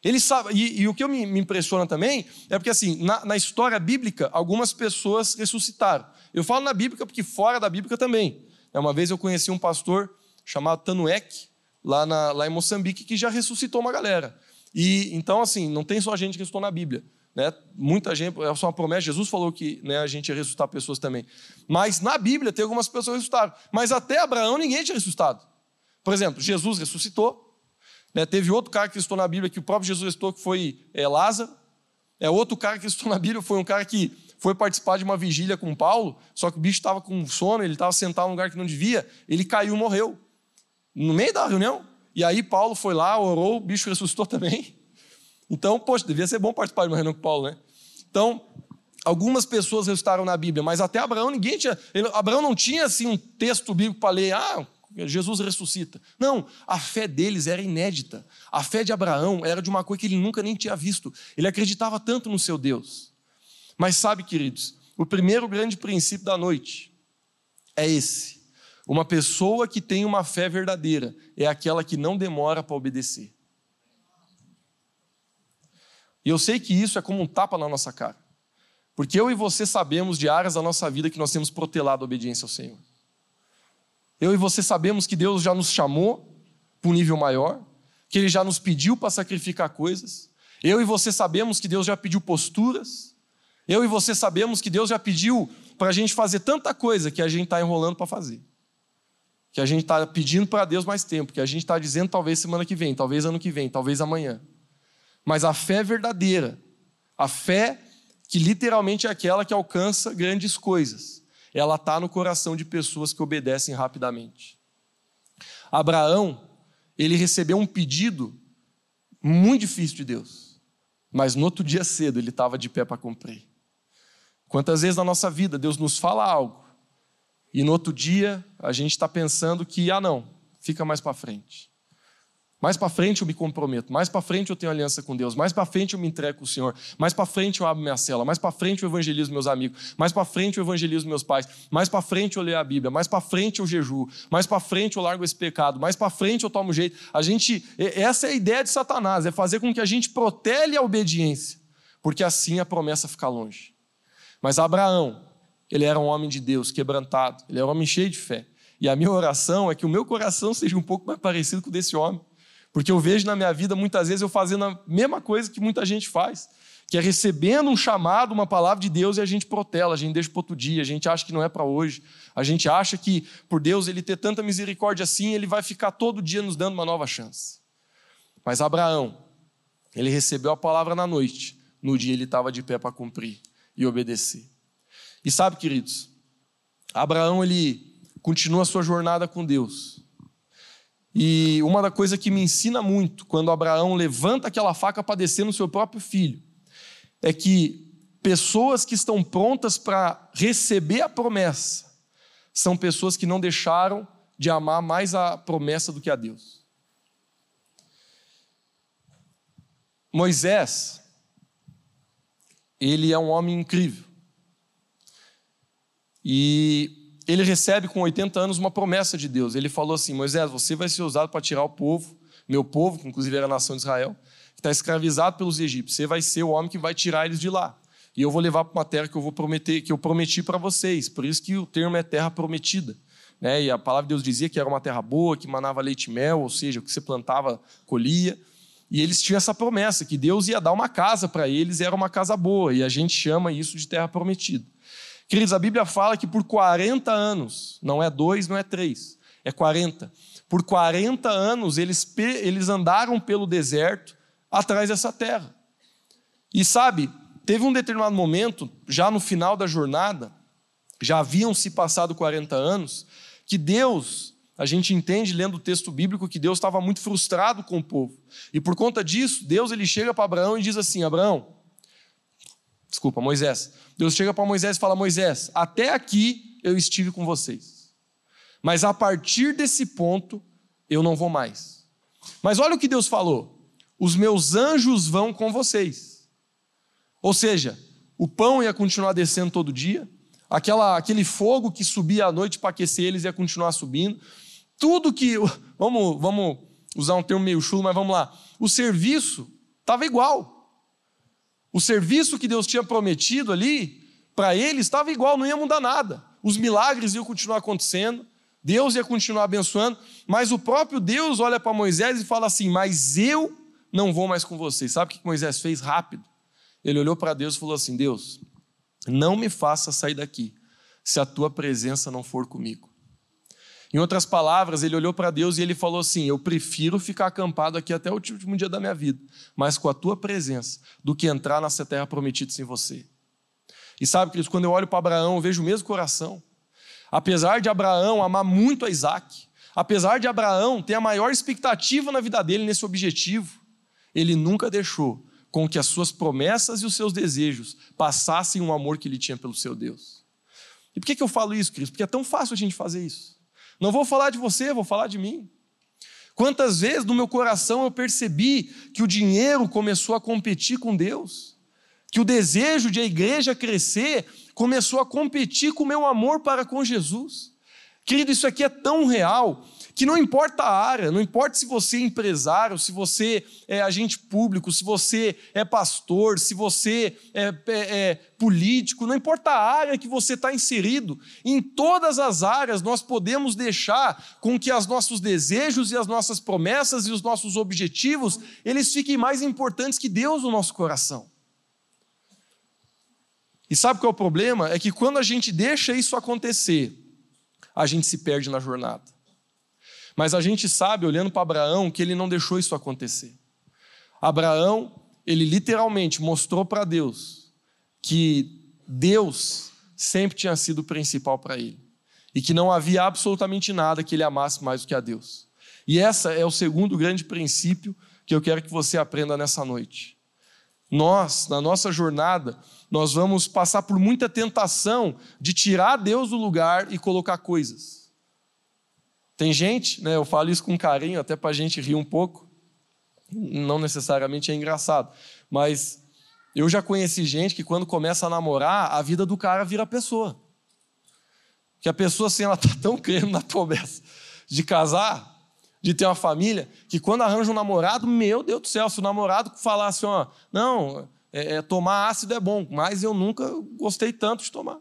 Ele sabe, e, e o que me, me, impressiona também é porque, assim, na, na, história bíblica, algumas pessoas ressuscitaram. Eu falo na bíblica porque fora da bíblica também. É, uma vez eu conheci um pastor chamado Tanuek, lá, na, lá em Moçambique que já ressuscitou uma galera. E então, assim, não tem só gente que ressuscitou na Bíblia. Né? Muita gente, é só uma promessa, Jesus falou que né, a gente ia ressuscitar pessoas também. Mas na Bíblia tem algumas pessoas que ressuscitaram. Mas até Abraão ninguém tinha ressuscitado. Por exemplo, Jesus ressuscitou. Né? Teve outro cara que ressuscitou na Bíblia, que o próprio Jesus ressuscitou, que foi é, Lázaro. É outro cara que ressuscitou na Bíblia, foi um cara que foi participar de uma vigília com Paulo, só que o bicho estava com sono, ele estava sentado num lugar que não devia, ele caiu morreu. No meio da reunião. E aí Paulo foi lá, orou, o bicho ressuscitou também. Então, poxa, devia ser bom participar de uma reunião com Paulo, né? Então, algumas pessoas ressuscitaram na Bíblia, mas até Abraão ninguém tinha. Ele, Abraão não tinha assim um texto bíblico para ler, ah, Jesus ressuscita. Não, a fé deles era inédita. A fé de Abraão era de uma coisa que ele nunca nem tinha visto. Ele acreditava tanto no seu Deus. Mas sabe, queridos, o primeiro grande princípio da noite é esse. Uma pessoa que tem uma fé verdadeira é aquela que não demora para obedecer. E eu sei que isso é como um tapa na nossa cara. Porque eu e você sabemos de áreas da nossa vida que nós temos protelado a obediência ao Senhor. Eu e você sabemos que Deus já nos chamou para um nível maior, que Ele já nos pediu para sacrificar coisas. Eu e você sabemos que Deus já pediu posturas. Eu e você sabemos que Deus já pediu para a gente fazer tanta coisa que a gente está enrolando para fazer. Que a gente está pedindo para Deus mais tempo, que a gente está dizendo talvez semana que vem, talvez ano que vem, talvez amanhã. Mas a fé verdadeira, a fé que literalmente é aquela que alcança grandes coisas, ela está no coração de pessoas que obedecem rapidamente. Abraão, ele recebeu um pedido muito difícil de Deus, mas no outro dia cedo ele estava de pé para cumprir. Quantas vezes na nossa vida Deus nos fala algo e no outro dia a gente está pensando que, ah, não, fica mais para frente. Mais para frente eu me comprometo, mais para frente eu tenho aliança com Deus, mais para frente eu me entrego com o Senhor, mais para frente eu abro minha cela, mais para frente eu evangelizo meus amigos, mais para frente eu evangelizo meus pais, mais para frente eu leio a Bíblia, mais para frente eu jejuo, mais para frente eu largo esse pecado, mais para frente eu tomo jeito. A gente, essa é a ideia de Satanás, é fazer com que a gente protele a obediência, porque assim a promessa fica longe. Mas Abraão, ele era um homem de Deus, quebrantado, ele era um homem cheio de fé. E a minha oração é que o meu coração seja um pouco mais parecido com o desse homem. Porque eu vejo na minha vida, muitas vezes, eu fazendo a mesma coisa que muita gente faz, que é recebendo um chamado, uma palavra de Deus, e a gente protela, a gente deixa para outro dia, a gente acha que não é para hoje, a gente acha que, por Deus ele ter tanta misericórdia assim, ele vai ficar todo dia nos dando uma nova chance. Mas Abraão, ele recebeu a palavra na noite, no dia ele estava de pé para cumprir e obedecer. E sabe, queridos, Abraão ele continua a sua jornada com Deus. E uma da coisa que me ensina muito quando Abraão levanta aquela faca para descer no seu próprio filho é que pessoas que estão prontas para receber a promessa são pessoas que não deixaram de amar mais a promessa do que a Deus. Moisés, ele é um homem incrível. E ele recebe com 80 anos uma promessa de Deus. Ele falou assim: Moisés, você vai ser usado para tirar o povo, meu povo, que inclusive era a nação de Israel, que está escravizado pelos egípcios. Você vai ser o homem que vai tirar eles de lá. E eu vou levar para uma terra que eu vou prometer, que eu prometi para vocês. Por isso que o termo é terra prometida. Né? E a palavra de Deus dizia que era uma terra boa, que manava leite e mel, ou seja, o que você plantava, colhia. E eles tinham essa promessa, que Deus ia dar uma casa para eles, e era uma casa boa. E a gente chama isso de terra prometida. Queridos, a Bíblia fala que por 40 anos, não é dois, não é três, é 40. Por 40 anos eles, eles andaram pelo deserto atrás dessa terra. E sabe, teve um determinado momento, já no final da jornada, já haviam se passado 40 anos, que Deus, a gente entende lendo o texto bíblico que Deus estava muito frustrado com o povo. E por conta disso, Deus ele chega para Abraão e diz assim: Abraão, desculpa, Moisés, Deus chega para Moisés e fala: Moisés, até aqui eu estive com vocês, mas a partir desse ponto eu não vou mais. Mas olha o que Deus falou: os meus anjos vão com vocês. Ou seja, o pão ia continuar descendo todo dia, aquela, aquele fogo que subia à noite para aquecer eles ia continuar subindo. Tudo que. Vamos, vamos usar um termo meio chulo, mas vamos lá. O serviço estava igual. O serviço que Deus tinha prometido ali, para ele estava igual, não ia mudar nada. Os milagres iam continuar acontecendo, Deus ia continuar abençoando, mas o próprio Deus olha para Moisés e fala assim: Mas eu não vou mais com vocês. Sabe o que Moisés fez rápido? Ele olhou para Deus e falou assim: Deus, não me faça sair daqui se a tua presença não for comigo. Em outras palavras, ele olhou para Deus e ele falou assim: Eu prefiro ficar acampado aqui até o último dia da minha vida, mas com a tua presença, do que entrar nessa terra prometida sem você. E sabe, queridos, quando eu olho para Abraão, eu vejo o mesmo coração. Apesar de Abraão amar muito a Isaac, apesar de Abraão ter a maior expectativa na vida dele nesse objetivo, ele nunca deixou com que as suas promessas e os seus desejos passassem o amor que ele tinha pelo seu Deus. E por que, que eu falo isso, Cristo? Porque é tão fácil a gente fazer isso. Não vou falar de você, vou falar de mim. Quantas vezes no meu coração eu percebi que o dinheiro começou a competir com Deus, que o desejo de a igreja crescer começou a competir com o meu amor para com Jesus. Querido, isso aqui é tão real que não importa a área, não importa se você é empresário, se você é agente público, se você é pastor, se você é, é, é político, não importa a área que você está inserido, em todas as áreas nós podemos deixar com que os nossos desejos e as nossas promessas e os nossos objetivos, eles fiquem mais importantes que Deus no nosso coração. E sabe qual é o problema? É que quando a gente deixa isso acontecer, a gente se perde na jornada. Mas a gente sabe, olhando para Abraão, que ele não deixou isso acontecer. Abraão, ele literalmente mostrou para Deus que Deus sempre tinha sido o principal para ele. E que não havia absolutamente nada que ele amasse mais do que a Deus. E essa é o segundo grande princípio que eu quero que você aprenda nessa noite. Nós, na nossa jornada, nós vamos passar por muita tentação de tirar Deus do lugar e colocar coisas. Tem gente, né, eu falo isso com carinho, até para a gente rir um pouco, não necessariamente é engraçado, mas eu já conheci gente que quando começa a namorar, a vida do cara vira pessoa. Que a pessoa, assim, ela está tão crendo na promessa de casar, de ter uma família, que quando arranja um namorado, meu Deus do céu, se o namorado falar assim, ó, não, é, é, tomar ácido é bom, mas eu nunca gostei tanto de tomar.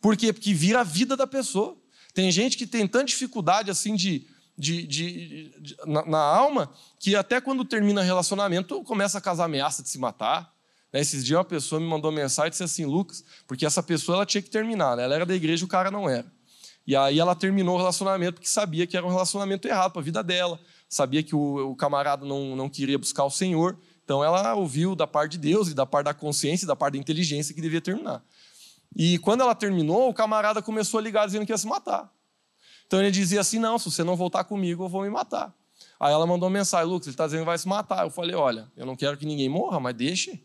Por quê? Porque vira a vida da pessoa. Tem gente que tem tanta dificuldade assim de, de, de, de na, na, alma que até quando termina relacionamento começa a casar ameaça de se matar. Né? Esses dias uma pessoa me mandou mensagem e disse assim, Lucas, porque essa pessoa ela tinha que terminar, né? ela era da igreja o cara não era. E aí ela terminou o relacionamento porque sabia que era um relacionamento errado para a vida dela, sabia que o, o camarada não, não queria buscar o Senhor, então ela ouviu da parte de Deus e da parte da consciência e da parte da inteligência que devia terminar. E quando ela terminou, o camarada começou a ligar dizendo que ia se matar. Então ele dizia assim: Não, se você não voltar comigo, eu vou me matar. Aí ela mandou mensagem: Lucas, ele está dizendo que vai se matar. Eu falei: Olha, eu não quero que ninguém morra, mas deixe.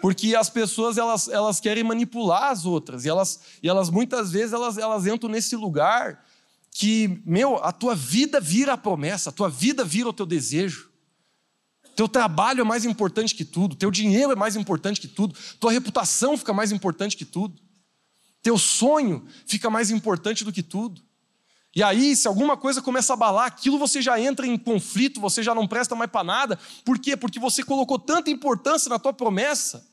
Porque as pessoas elas, elas querem manipular as outras e elas, e elas muitas vezes elas, elas entram nesse lugar que, meu, a tua vida vira a promessa, a tua vida vira o teu desejo. Teu trabalho é mais importante que tudo, teu dinheiro é mais importante que tudo, tua reputação fica mais importante que tudo, teu sonho fica mais importante do que tudo. E aí, se alguma coisa começa a abalar, aquilo você já entra em conflito, você já não presta mais para nada. Por quê? Porque você colocou tanta importância na tua promessa.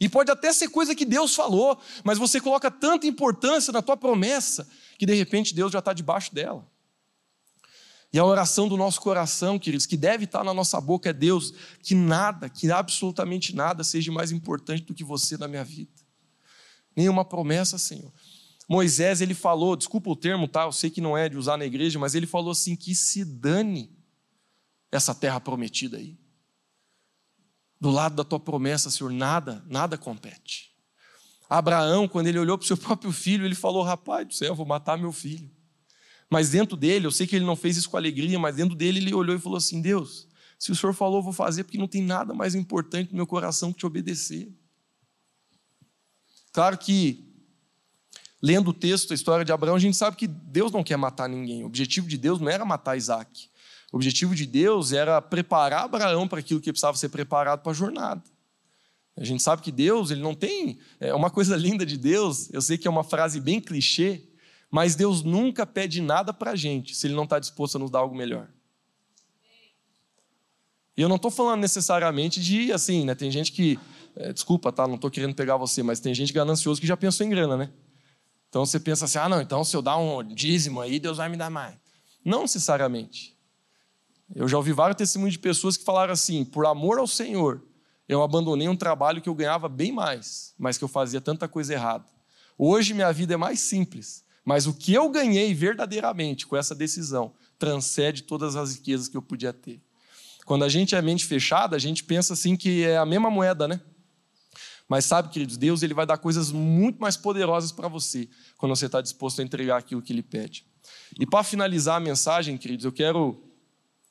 E pode até ser coisa que Deus falou, mas você coloca tanta importância na tua promessa que de repente Deus já está debaixo dela. E a oração do nosso coração, queridos, que deve estar na nossa boca é Deus, que nada, que absolutamente nada seja mais importante do que você na minha vida. Nenhuma promessa, Senhor. Moisés, ele falou, desculpa o termo, tá? Eu sei que não é de usar na igreja, mas ele falou assim: que se dane essa terra prometida aí. Do lado da tua promessa, Senhor, nada, nada compete. Abraão, quando ele olhou para o seu próprio filho, ele falou: Rapaz do céu, eu vou matar meu filho. Mas dentro dele, eu sei que ele não fez isso com alegria, mas dentro dele ele olhou e falou assim: Deus, se o Senhor falou, eu vou fazer, porque não tem nada mais importante no meu coração que te obedecer. Claro que, lendo o texto, a história de Abraão, a gente sabe que Deus não quer matar ninguém. O objetivo de Deus não era matar Isaac. O objetivo de Deus era preparar Abraão para aquilo que precisava ser preparado para a jornada. A gente sabe que Deus, ele não tem. É uma coisa linda de Deus, eu sei que é uma frase bem clichê, mas Deus nunca pede nada para a gente se Ele não está disposto a nos dar algo melhor. E eu não estou falando necessariamente de, assim, né? Tem gente que. É, desculpa, tá? Não estou querendo pegar você, mas tem gente ganancioso que já pensou em grana, né? Então você pensa assim: ah, não, então se eu dar um dízimo aí, Deus vai me dar mais. Não necessariamente. Eu já ouvi vários testemunhos de pessoas que falaram assim: por amor ao Senhor, eu abandonei um trabalho que eu ganhava bem mais, mas que eu fazia tanta coisa errada. Hoje minha vida é mais simples, mas o que eu ganhei verdadeiramente com essa decisão transcende todas as riquezas que eu podia ter. Quando a gente é mente fechada, a gente pensa assim que é a mesma moeda, né? Mas sabe, queridos, Deus ele vai dar coisas muito mais poderosas para você quando você está disposto a entregar aquilo que Ele pede. E para finalizar a mensagem, queridos, eu quero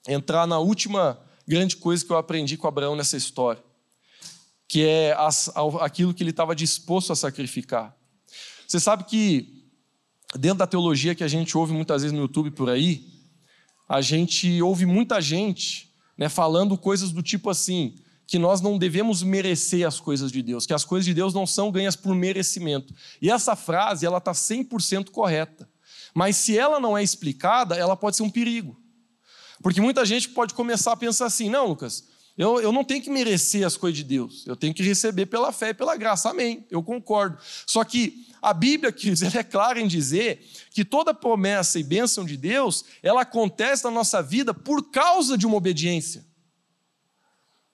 entrar na última grande coisa que eu aprendi com Abraão nessa história, que é aquilo que ele estava disposto a sacrificar. Você sabe que dentro da teologia que a gente ouve muitas vezes no YouTube por aí, a gente ouve muita gente né, falando coisas do tipo assim: que nós não devemos merecer as coisas de Deus, que as coisas de Deus não são ganhas por merecimento. E essa frase, ela está 100% correta. Mas se ela não é explicada, ela pode ser um perigo. Porque muita gente pode começar a pensar assim: não, Lucas, eu, eu não tenho que merecer as coisas de Deus, eu tenho que receber pela fé e pela graça. Amém, eu concordo. Só que a Bíblia, queridos, ela é clara em dizer que toda promessa e bênção de Deus, ela acontece na nossa vida por causa de uma obediência.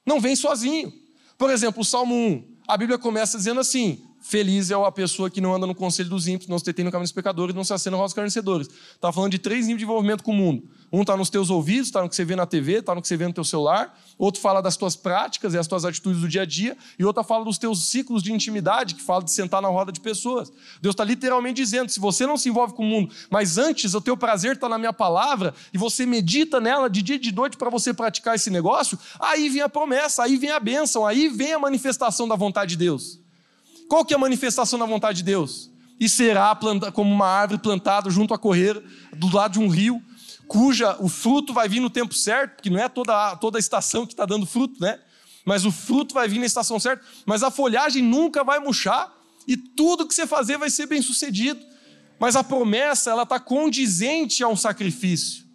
Não vem sozinho. Por exemplo, o Salmo 1, a Bíblia começa dizendo assim: Feliz é a pessoa que não anda no conselho dos ímpios, não se detém no caminho dos pecadores, não se rosto dos carnecedores. Está falando de três níveis de envolvimento com o mundo. Um está nos teus ouvidos, está no que você vê na TV, está no que você vê no teu celular. Outro fala das tuas práticas e as tuas atitudes do dia a dia. E outro fala dos teus ciclos de intimidade, que fala de sentar na roda de pessoas. Deus está literalmente dizendo: se você não se envolve com o mundo, mas antes o teu prazer está na minha palavra, e você medita nela de dia e de noite para você praticar esse negócio, aí vem a promessa, aí vem a bênção, aí vem a manifestação da vontade de Deus. Qual que é a manifestação da vontade de Deus? E será como uma árvore plantada junto a correr do lado de um rio, cuja o fruto vai vir no tempo certo, porque não é toda, toda estação que está dando fruto, né? Mas o fruto vai vir na estação certa, mas a folhagem nunca vai murchar e tudo que você fazer vai ser bem sucedido. Mas a promessa, ela está condizente a um sacrifício.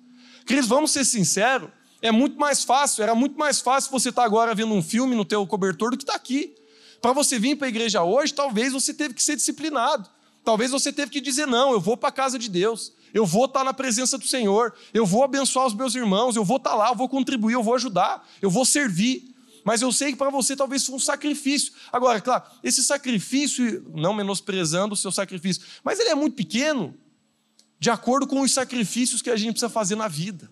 Queridos, vamos ser sinceros, é muito mais fácil, era muito mais fácil você estar tá agora vendo um filme no teu cobertor do que estar tá aqui. Para você vir para a igreja hoje, talvez você teve que ser disciplinado. Talvez você teve que dizer: não, eu vou para a casa de Deus, eu vou estar na presença do Senhor, eu vou abençoar os meus irmãos, eu vou estar lá, eu vou contribuir, eu vou ajudar, eu vou servir. Mas eu sei que para você talvez foi um sacrifício. Agora, claro, esse sacrifício, não menosprezando o seu sacrifício, mas ele é muito pequeno, de acordo com os sacrifícios que a gente precisa fazer na vida.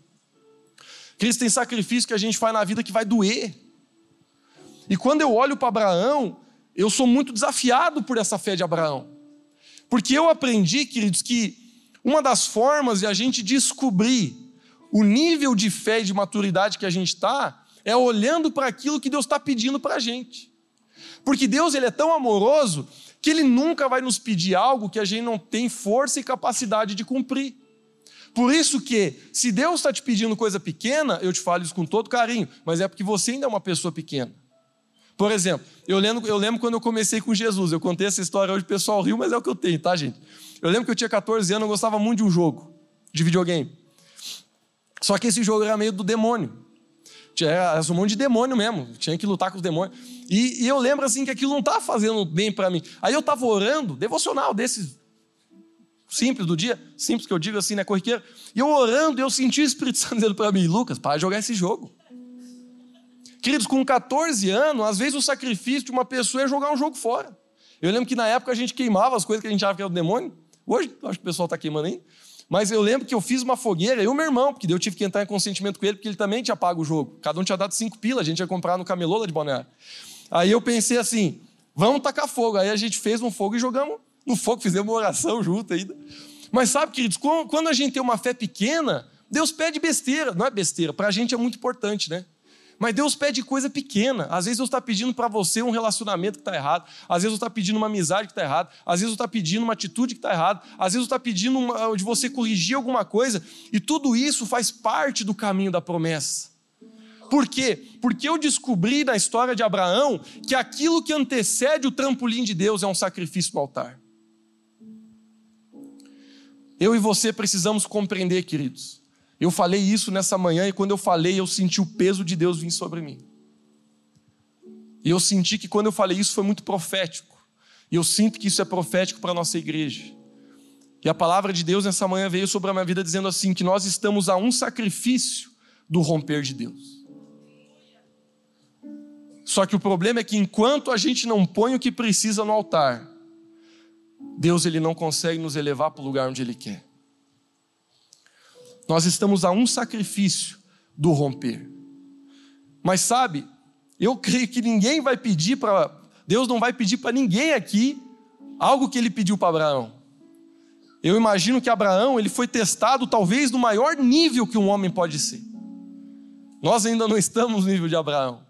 Cristo tem sacrifício que a gente faz na vida que vai doer. E quando eu olho para Abraão, eu sou muito desafiado por essa fé de Abraão. Porque eu aprendi, queridos, que uma das formas de a gente descobrir o nível de fé e de maturidade que a gente está é olhando para aquilo que Deus está pedindo para a gente. Porque Deus ele é tão amoroso que Ele nunca vai nos pedir algo que a gente não tem força e capacidade de cumprir. Por isso que, se Deus está te pedindo coisa pequena, eu te falo isso com todo carinho, mas é porque você ainda é uma pessoa pequena. Por exemplo, eu lembro, eu lembro quando eu comecei com Jesus, eu contei essa história hoje, o pessoal riu, mas é o que eu tenho, tá, gente? Eu lembro que eu tinha 14 anos, eu gostava muito de um jogo, de videogame. Só que esse jogo era meio do demônio. Era um monte de demônio mesmo, tinha que lutar com os demônios. E, e eu lembro assim que aquilo não estava fazendo bem para mim. Aí eu estava orando, devocional desses simples do dia, simples que eu digo assim, né, corriqueiro. E eu orando, eu senti o Espírito Santo dizendo para mim, Lucas, para jogar esse jogo. Queridos, com 14 anos, às vezes o sacrifício de uma pessoa é jogar um jogo fora. Eu lembro que na época a gente queimava as coisas que a gente achava que era do demônio. Hoje, acho que o pessoal está queimando aí. Mas eu lembro que eu fiz uma fogueira, eu e meu irmão, porque eu tive que entrar em consentimento com ele, porque ele também tinha pago o jogo. Cada um tinha dado cinco pilas, a gente ia comprar no camelô lá de Balneário. Aí eu pensei assim, vamos tacar fogo. Aí a gente fez um fogo e jogamos no fogo, fizemos uma oração junto ainda. Mas sabe, queridos, quando a gente tem uma fé pequena, Deus pede besteira. Não é besteira, para a gente é muito importante, né? Mas Deus pede coisa pequena. Às vezes Deus está pedindo para você um relacionamento que está errado. Às vezes Deus está pedindo uma amizade que está errada. Às vezes Deus está pedindo uma atitude que está errada. Às vezes Deus está pedindo uma, de você corrigir alguma coisa. E tudo isso faz parte do caminho da promessa. Por quê? Porque eu descobri na história de Abraão que aquilo que antecede o trampolim de Deus é um sacrifício no altar. Eu e você precisamos compreender, queridos, eu falei isso nessa manhã e quando eu falei, eu senti o peso de Deus vir sobre mim. E eu senti que quando eu falei isso foi muito profético. E eu sinto que isso é profético para a nossa igreja. E a palavra de Deus nessa manhã veio sobre a minha vida dizendo assim: que nós estamos a um sacrifício do romper de Deus. Só que o problema é que enquanto a gente não põe o que precisa no altar, Deus ele não consegue nos elevar para o lugar onde ele quer. Nós estamos a um sacrifício do romper. Mas sabe, eu creio que ninguém vai pedir para Deus não vai pedir para ninguém aqui algo que ele pediu para Abraão. Eu imagino que Abraão ele foi testado talvez no maior nível que um homem pode ser. Nós ainda não estamos no nível de Abraão.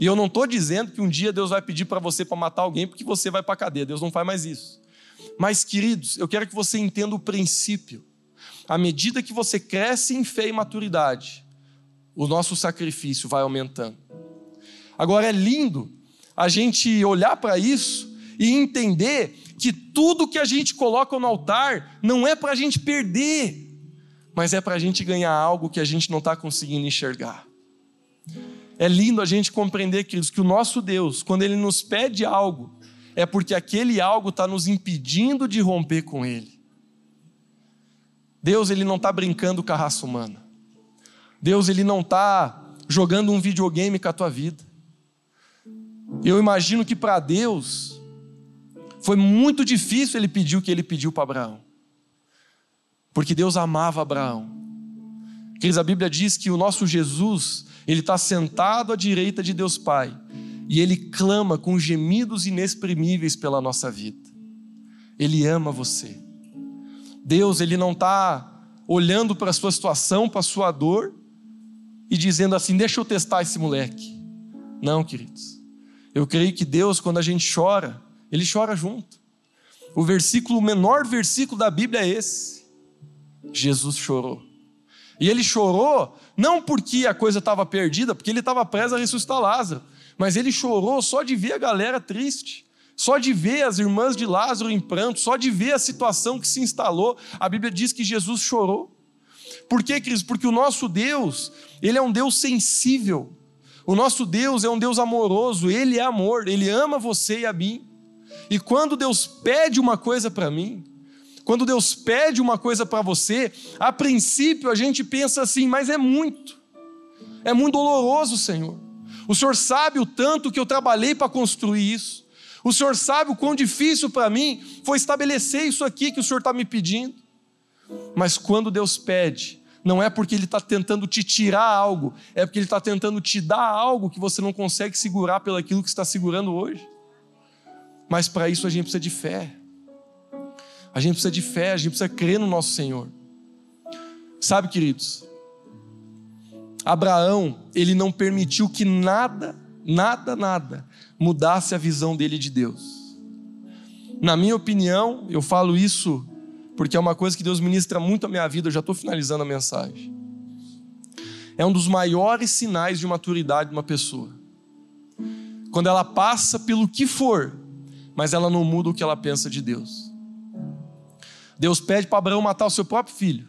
E eu não estou dizendo que um dia Deus vai pedir para você para matar alguém porque você vai para a cadeia. Deus não faz mais isso. Mas, queridos, eu quero que você entenda o princípio. À medida que você cresce em fé e maturidade, o nosso sacrifício vai aumentando. Agora é lindo a gente olhar para isso e entender que tudo que a gente coloca no altar não é para a gente perder, mas é para a gente ganhar algo que a gente não está conseguindo enxergar. É lindo a gente compreender, queridos, que o nosso Deus, quando Ele nos pede algo, é porque aquele algo está nos impedindo de romper com Ele. Deus, Ele não está brincando com a raça humana. Deus, Ele não está jogando um videogame com a tua vida. Eu imagino que para Deus, foi muito difícil ele pedir o que ele pediu para Abraão. Porque Deus amava Abraão. Queridos, a Bíblia diz que o nosso Jesus, ele está sentado à direita de Deus Pai. E ele clama com gemidos inexprimíveis pela nossa vida. Ele ama você. Deus, ele não está olhando para a sua situação, para a sua dor e dizendo assim: deixa eu testar esse moleque. Não, queridos. Eu creio que Deus, quando a gente chora, ele chora junto. O versículo, o menor versículo da Bíblia é esse. Jesus chorou. E ele chorou não porque a coisa estava perdida, porque ele estava preso a ressuscitar Lázaro, mas ele chorou só de ver a galera triste, só de ver as irmãs de Lázaro em pranto, só de ver a situação que se instalou. A Bíblia diz que Jesus chorou. Por quê, Cristo? Porque o nosso Deus, ele é um Deus sensível. O nosso Deus é um Deus amoroso, ele é amor, ele ama você e a mim. E quando Deus pede uma coisa para mim, quando Deus pede uma coisa para você, a princípio a gente pensa assim, mas é muito, é muito doloroso, Senhor. O Senhor sabe o tanto que eu trabalhei para construir isso. O Senhor sabe o quão difícil para mim foi estabelecer isso aqui que o Senhor está me pedindo. Mas quando Deus pede, não é porque Ele está tentando te tirar algo, é porque Ele está tentando te dar algo que você não consegue segurar pelo aquilo que está segurando hoje. Mas para isso a gente precisa de fé. A gente precisa de fé, a gente precisa crer no nosso Senhor. Sabe, queridos? Abraão, ele não permitiu que nada, nada, nada mudasse a visão dele de Deus. Na minha opinião, eu falo isso porque é uma coisa que Deus ministra muito a minha vida, eu já estou finalizando a mensagem. É um dos maiores sinais de maturidade de uma pessoa. Quando ela passa pelo que for, mas ela não muda o que ela pensa de Deus. Deus pede para Abraão matar o seu próprio filho.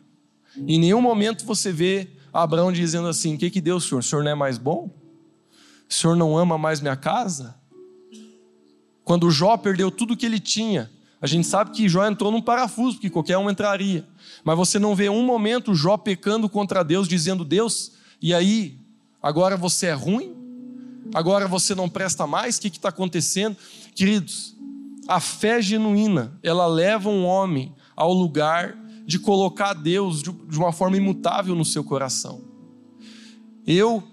Em nenhum momento você vê Abraão dizendo assim: O que, que Deus, senhor? O senhor não é mais bom? O senhor não ama mais minha casa? Quando Jó perdeu tudo que ele tinha, a gente sabe que Jó entrou num parafuso, porque qualquer um entraria. Mas você não vê um momento Jó pecando contra Deus, dizendo: Deus, e aí, agora você é ruim? Agora você não presta mais? O que está acontecendo? Queridos, a fé genuína, ela leva um homem ao lugar de colocar Deus de uma forma imutável no seu coração. Eu,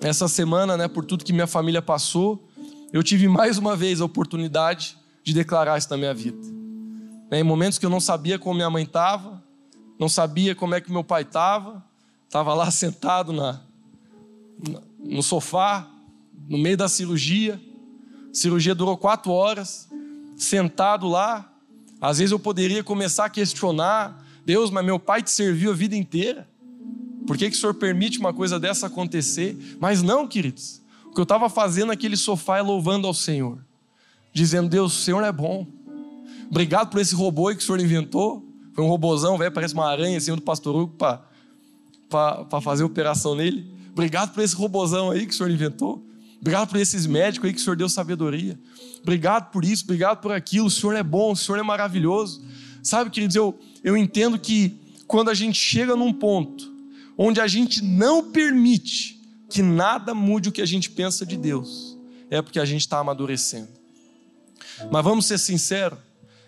essa semana, né, por tudo que minha família passou, eu tive mais uma vez a oportunidade de declarar isso na minha vida. Né, em momentos que eu não sabia como minha mãe estava, não sabia como é que meu pai estava, estava lá sentado na, no sofá, no meio da cirurgia, a cirurgia durou quatro horas, sentado lá. Às vezes eu poderia começar a questionar: Deus, mas meu pai te serviu a vida inteira. Por que, que o Senhor permite uma coisa dessa acontecer? Mas não, queridos. Que eu estava fazendo naquele sofá é louvando ao Senhor, dizendo: Deus, o Senhor é bom. Obrigado por esse robô que o Senhor inventou. Foi um robôzão, velho, parece uma aranha assim do pastor Hugo para fazer operação nele. Obrigado por esse robôzão aí que o Senhor inventou. Obrigado por esses médicos aí que o Senhor deu sabedoria. Obrigado por isso, obrigado por aquilo. O Senhor é bom, o Senhor é maravilhoso. Sabe, queridos, eu, eu entendo que quando a gente chega num ponto onde a gente não permite que nada mude o que a gente pensa de Deus, é porque a gente está amadurecendo. Mas vamos ser sinceros,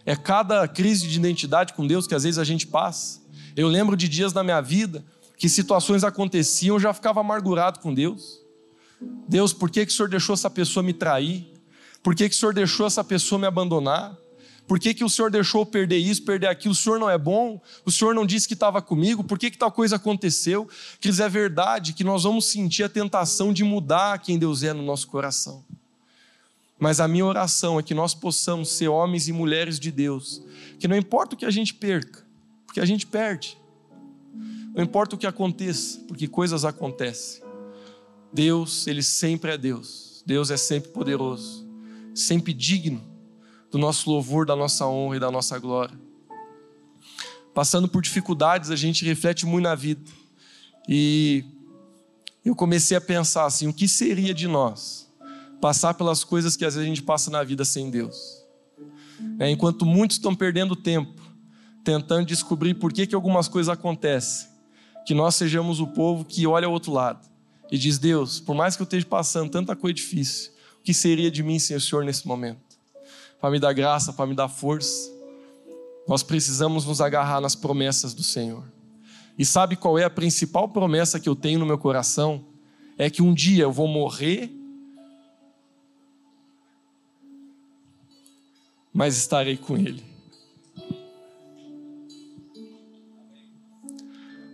é cada crise de identidade com Deus que às vezes a gente passa. Eu lembro de dias na minha vida que situações aconteciam, eu já ficava amargurado com Deus. Deus, por que, que o Senhor deixou essa pessoa me trair? Por que, que o Senhor deixou essa pessoa me abandonar? Por que, que o Senhor deixou perder isso, perder aquilo? O Senhor não é bom? O Senhor não disse que estava comigo? Por que, que tal coisa aconteceu? Queridos, é verdade que nós vamos sentir a tentação de mudar quem Deus é no nosso coração. Mas a minha oração é que nós possamos ser homens e mulheres de Deus, que não importa o que a gente perca, porque a gente perde. Não importa o que aconteça, porque coisas acontecem. Deus, Ele sempre é Deus. Deus é sempre poderoso, sempre digno do nosso louvor, da nossa honra e da nossa glória. Passando por dificuldades, a gente reflete muito na vida. E eu comecei a pensar assim: o que seria de nós passar pelas coisas que às vezes a gente passa na vida sem Deus? É, enquanto muitos estão perdendo tempo tentando descobrir por que, que algumas coisas acontecem, que nós sejamos o povo que olha ao outro lado e diz: Deus, por mais que eu esteja passando tanta coisa difícil, o que seria de mim sem o Senhor nesse momento? Para me dar graça, para me dar força. Nós precisamos nos agarrar nas promessas do Senhor. E sabe qual é a principal promessa que eu tenho no meu coração? É que um dia eu vou morrer, mas estarei com Ele.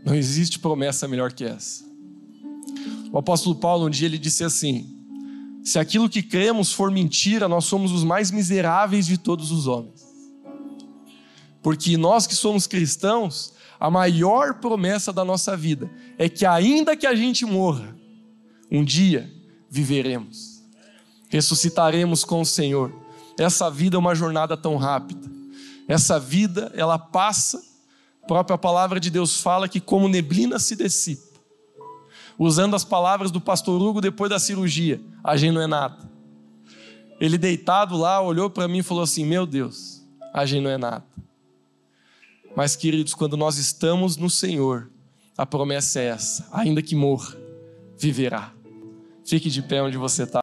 Não existe promessa melhor que essa. O apóstolo Paulo, um dia, ele disse assim: Se aquilo que cremos for mentira, nós somos os mais miseráveis de todos os homens. Porque nós que somos cristãos, a maior promessa da nossa vida é que, ainda que a gente morra, um dia viveremos, ressuscitaremos com o Senhor. Essa vida é uma jornada tão rápida. Essa vida, ela passa, a própria palavra de Deus fala que, como neblina se dissipa usando as palavras do pastor Hugo depois da cirurgia: a gente não é nada. Ele deitado lá, olhou para mim e falou assim: Meu Deus, a gente não é nada. Mas, queridos, quando nós estamos no Senhor, a promessa é essa: ainda que morra, viverá. Fique de pé onde você está.